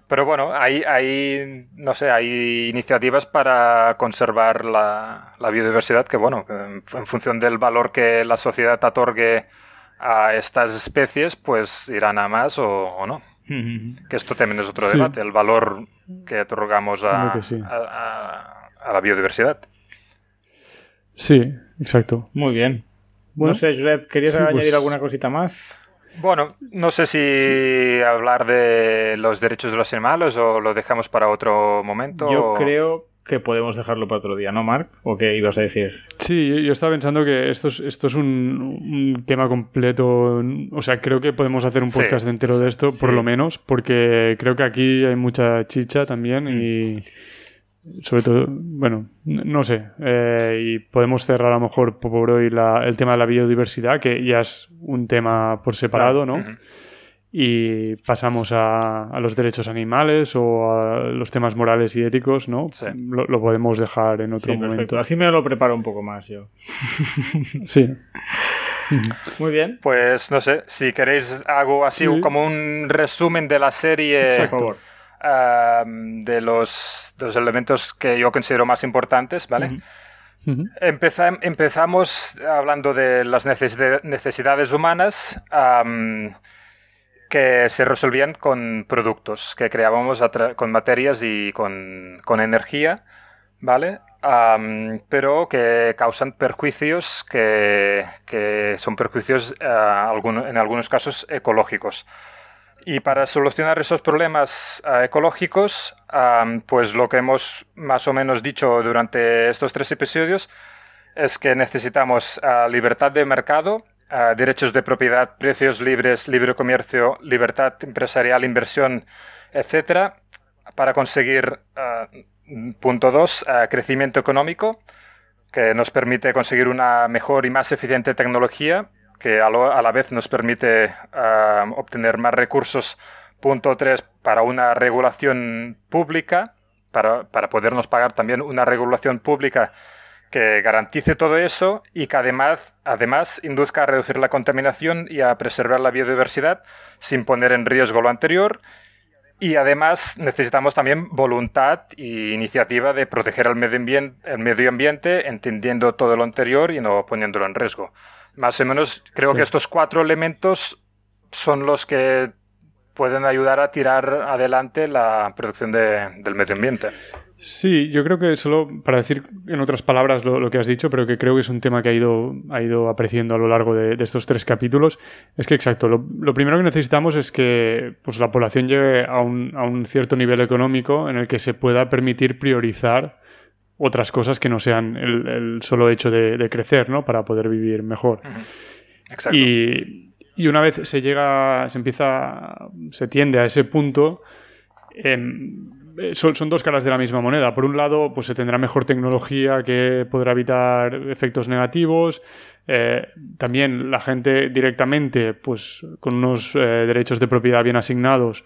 pero bueno, hay, hay, no sé, hay iniciativas para conservar la, la biodiversidad que, bueno, en, función del valor que la sociedad otorgue a estas especies, pues irán a más o, no. que esto también es otro debate, el valor que otorgamos a, a, a la biodiversidad. Sí, exacto. Muy bien. Bueno, no sé, Josep, ¿querías añadir pues alguna cosita más? Bueno, no sé si hablar de los derechos de los animales o lo dejamos para otro momento. Yo creo que podemos dejarlo para otro día, ¿no, Mark? ¿O qué ibas a decir? Sí, yo estaba pensando que esto es, esto es un, tema completo. O sea, creo que podemos hacer un podcast entero de esto, por lo menos, porque creo que aquí hay mucha chicha también y sobre todo, bueno, no sé, eh, y podemos cerrar a lo mejor por hoy el tema de la biodiversidad, que ya es un tema por separado, ¿no? Y pasamos a, los derechos animales o a los temas morales y éticos, ¿no? Lo, podemos dejar en otro momento. Así me lo preparo un poco más yo. sí. Muy bien. Pues no sé, si queréis hago así como un resumen de la serie. Por favor de los, elementos que yo considero más importantes, ¿vale? empezamos hablando de las necesidades humanas que se resolvían con productos que creábamos con materias y con, energía, ¿vale? pero que causan perjuicios que, son perjuicios eh, en algunos casos ecológicos. Y para solucionar esos problemas eh, ecológicos, pues lo que hemos más o menos dicho durante estos tres episodios es que necesitamos eh, libertad de mercado, derechos de propiedad, precios libres, libre comercio, libertad empresarial, inversión, etcétera, para conseguir, punto dos, crecimiento económico, que nos permite conseguir una mejor y más eficiente tecnología que a, la vez nos permite ah, obtener más recursos. Punto 3, para una regulación pública, para, para, podernos pagar también una regulación pública que garantice todo eso y que además, además induzca a reducir la contaminación y a preservar la biodiversidad sin poner en riesgo lo anterior. Y además necesitamos también voluntad e iniciativa de proteger el medio ambiente, el medio ambiente entendiendo todo lo anterior y no poniéndolo en riesgo. Más o menos creo que estos cuatro elementos son los que pueden ayudar a tirar adelante la producción del medio ambiente. Sí, yo creo que solo para decir en otras palabras lo, que has dicho, pero que creo que es un tema que ha ido, ha ido apreciando a lo largo de, estos tres capítulos, es que exacto, lo, primero que necesitamos es que pues, la población llegue a un, a un cierto nivel económico en el que se pueda permitir priorizar otras cosas que no sean el, solo hecho de, crecer, ¿no? Para poder vivir mejor. Exacto. Y, una vez se llega, se empieza, se tiende a ese punto, em, son, son, dos caras de la misma moneda. Por un lado, pues se tendrá mejor tecnología que podrá evitar efectos negativos. Eh, también la gente directamente, pues con unos eh, derechos de propiedad bien asignados,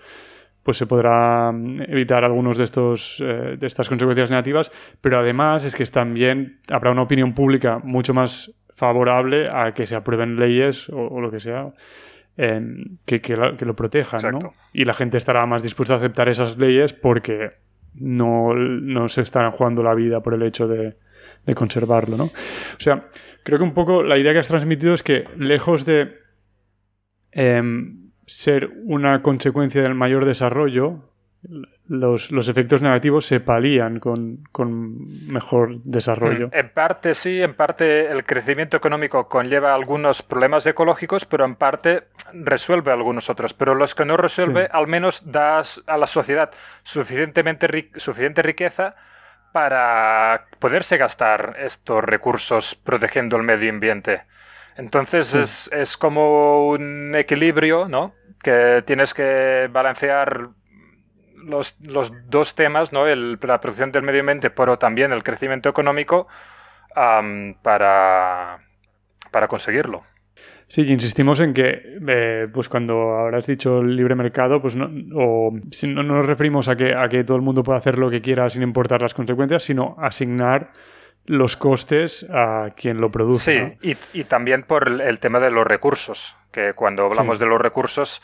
pues se podrá mm, evitar algunos de estos eh, de estas consecuencias negativas, pero además es que también habrá una opinión pública mucho más favorable a que se aprueben leyes o, lo que sea que, que, lo protejan, ¿no? Y la gente estará más dispuesta a aceptar esas leyes porque no, no se están jugando la vida por el hecho de, de conservarlo, ¿no? O sea, creo que un poco la idea que has transmitido es que lejos de em, ser una consecuencia del mayor desarrollo, los, los, efectos negativos se palían con, con, mejor desarrollo. Mm, en parte sí, en parte el crecimiento económico conlleva algunos problemas ecológicos, pero en parte resuelve algunos otros. Pero los que no resuelve, al menos da a la sociedad suficientemente suficiente riqueza para poderse gastar estos recursos protegiendo el medio ambiente. Entonces es, es, como un equilibrio, ¿no? Que tienes que balancear los, los dos temas, ¿no? El, la protección del medio ambiente, pero también el crecimiento económico para, para conseguirlo. Sí, insistimos en que, eh, pues cuando has dicho libre mercado, pues no, o, no, nos referimos a que, a que todo el mundo pueda hacer lo que quiera sin importar las consecuencias, sino asignar los costes a quien lo produce. Sí, y, también por el, tema de los recursos, que cuando hablamos de los recursos,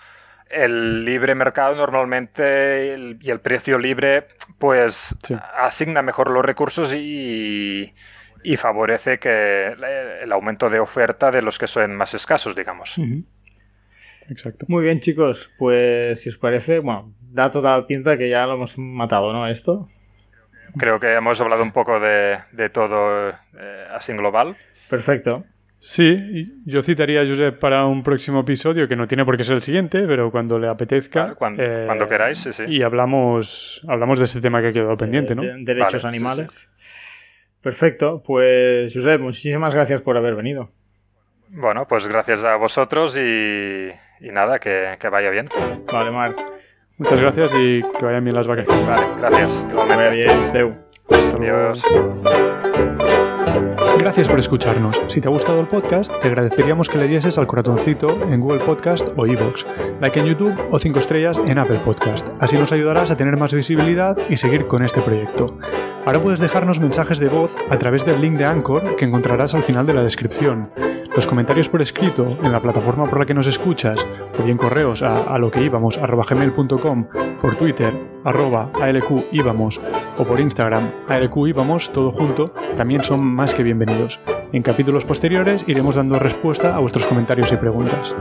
el libre mercado normalmente y el precio libre, pues asigna mejor los recursos y y favorece que el aumento de oferta de los que son más escasos, digamos. Exacto. Muy bien, chicos. Pues si os parece, bueno, da toda la pinta que ya lo hemos matado, ¿no? Esto. Creo que hemos hablado un poco de, todo eh, así global. Perfecto. Sí, yo citaría a Josep para un próximo episodio, que no tiene por qué ser el siguiente, pero cuando le apetezca. cuando, eh, queráis, sí, sí. Y hablamos, hablamos de ese tema que ha quedado pendiente, ¿no? derechos animales. Perfecto, pues Josep, muchísimas gracias por haber venido. Bueno, pues gracias a vosotros y, nada, que, vaya bien. Vale, Marc. Muchas gracias y que vayan bien las vacaciones. Vale, gracias. Que vaya bien. Adiós. Gracias por escucharnos. Si te ha gustado el podcast, te agradeceríamos que le dieses al corazoncito en Google Podcast o iVoox, like en YouTube o 5 estrellas en Apple Podcast. Así nos ayudarás a tener más visibilidad y seguir con este proyecto. Ahora puedes dejarnos mensajes de voz a través del link de Anchor que encontrarás al final de la descripción. Los comentarios por escrito en la plataforma por la que nos escuchas, o bien correos a, a lo que íbamos por Twitter arroba ALQ íbamos o por Instagram ALQ íbamos todo junto, también son más que bienvenidos. En capítulos posteriores iremos dando respuesta a vuestros comentarios y preguntas.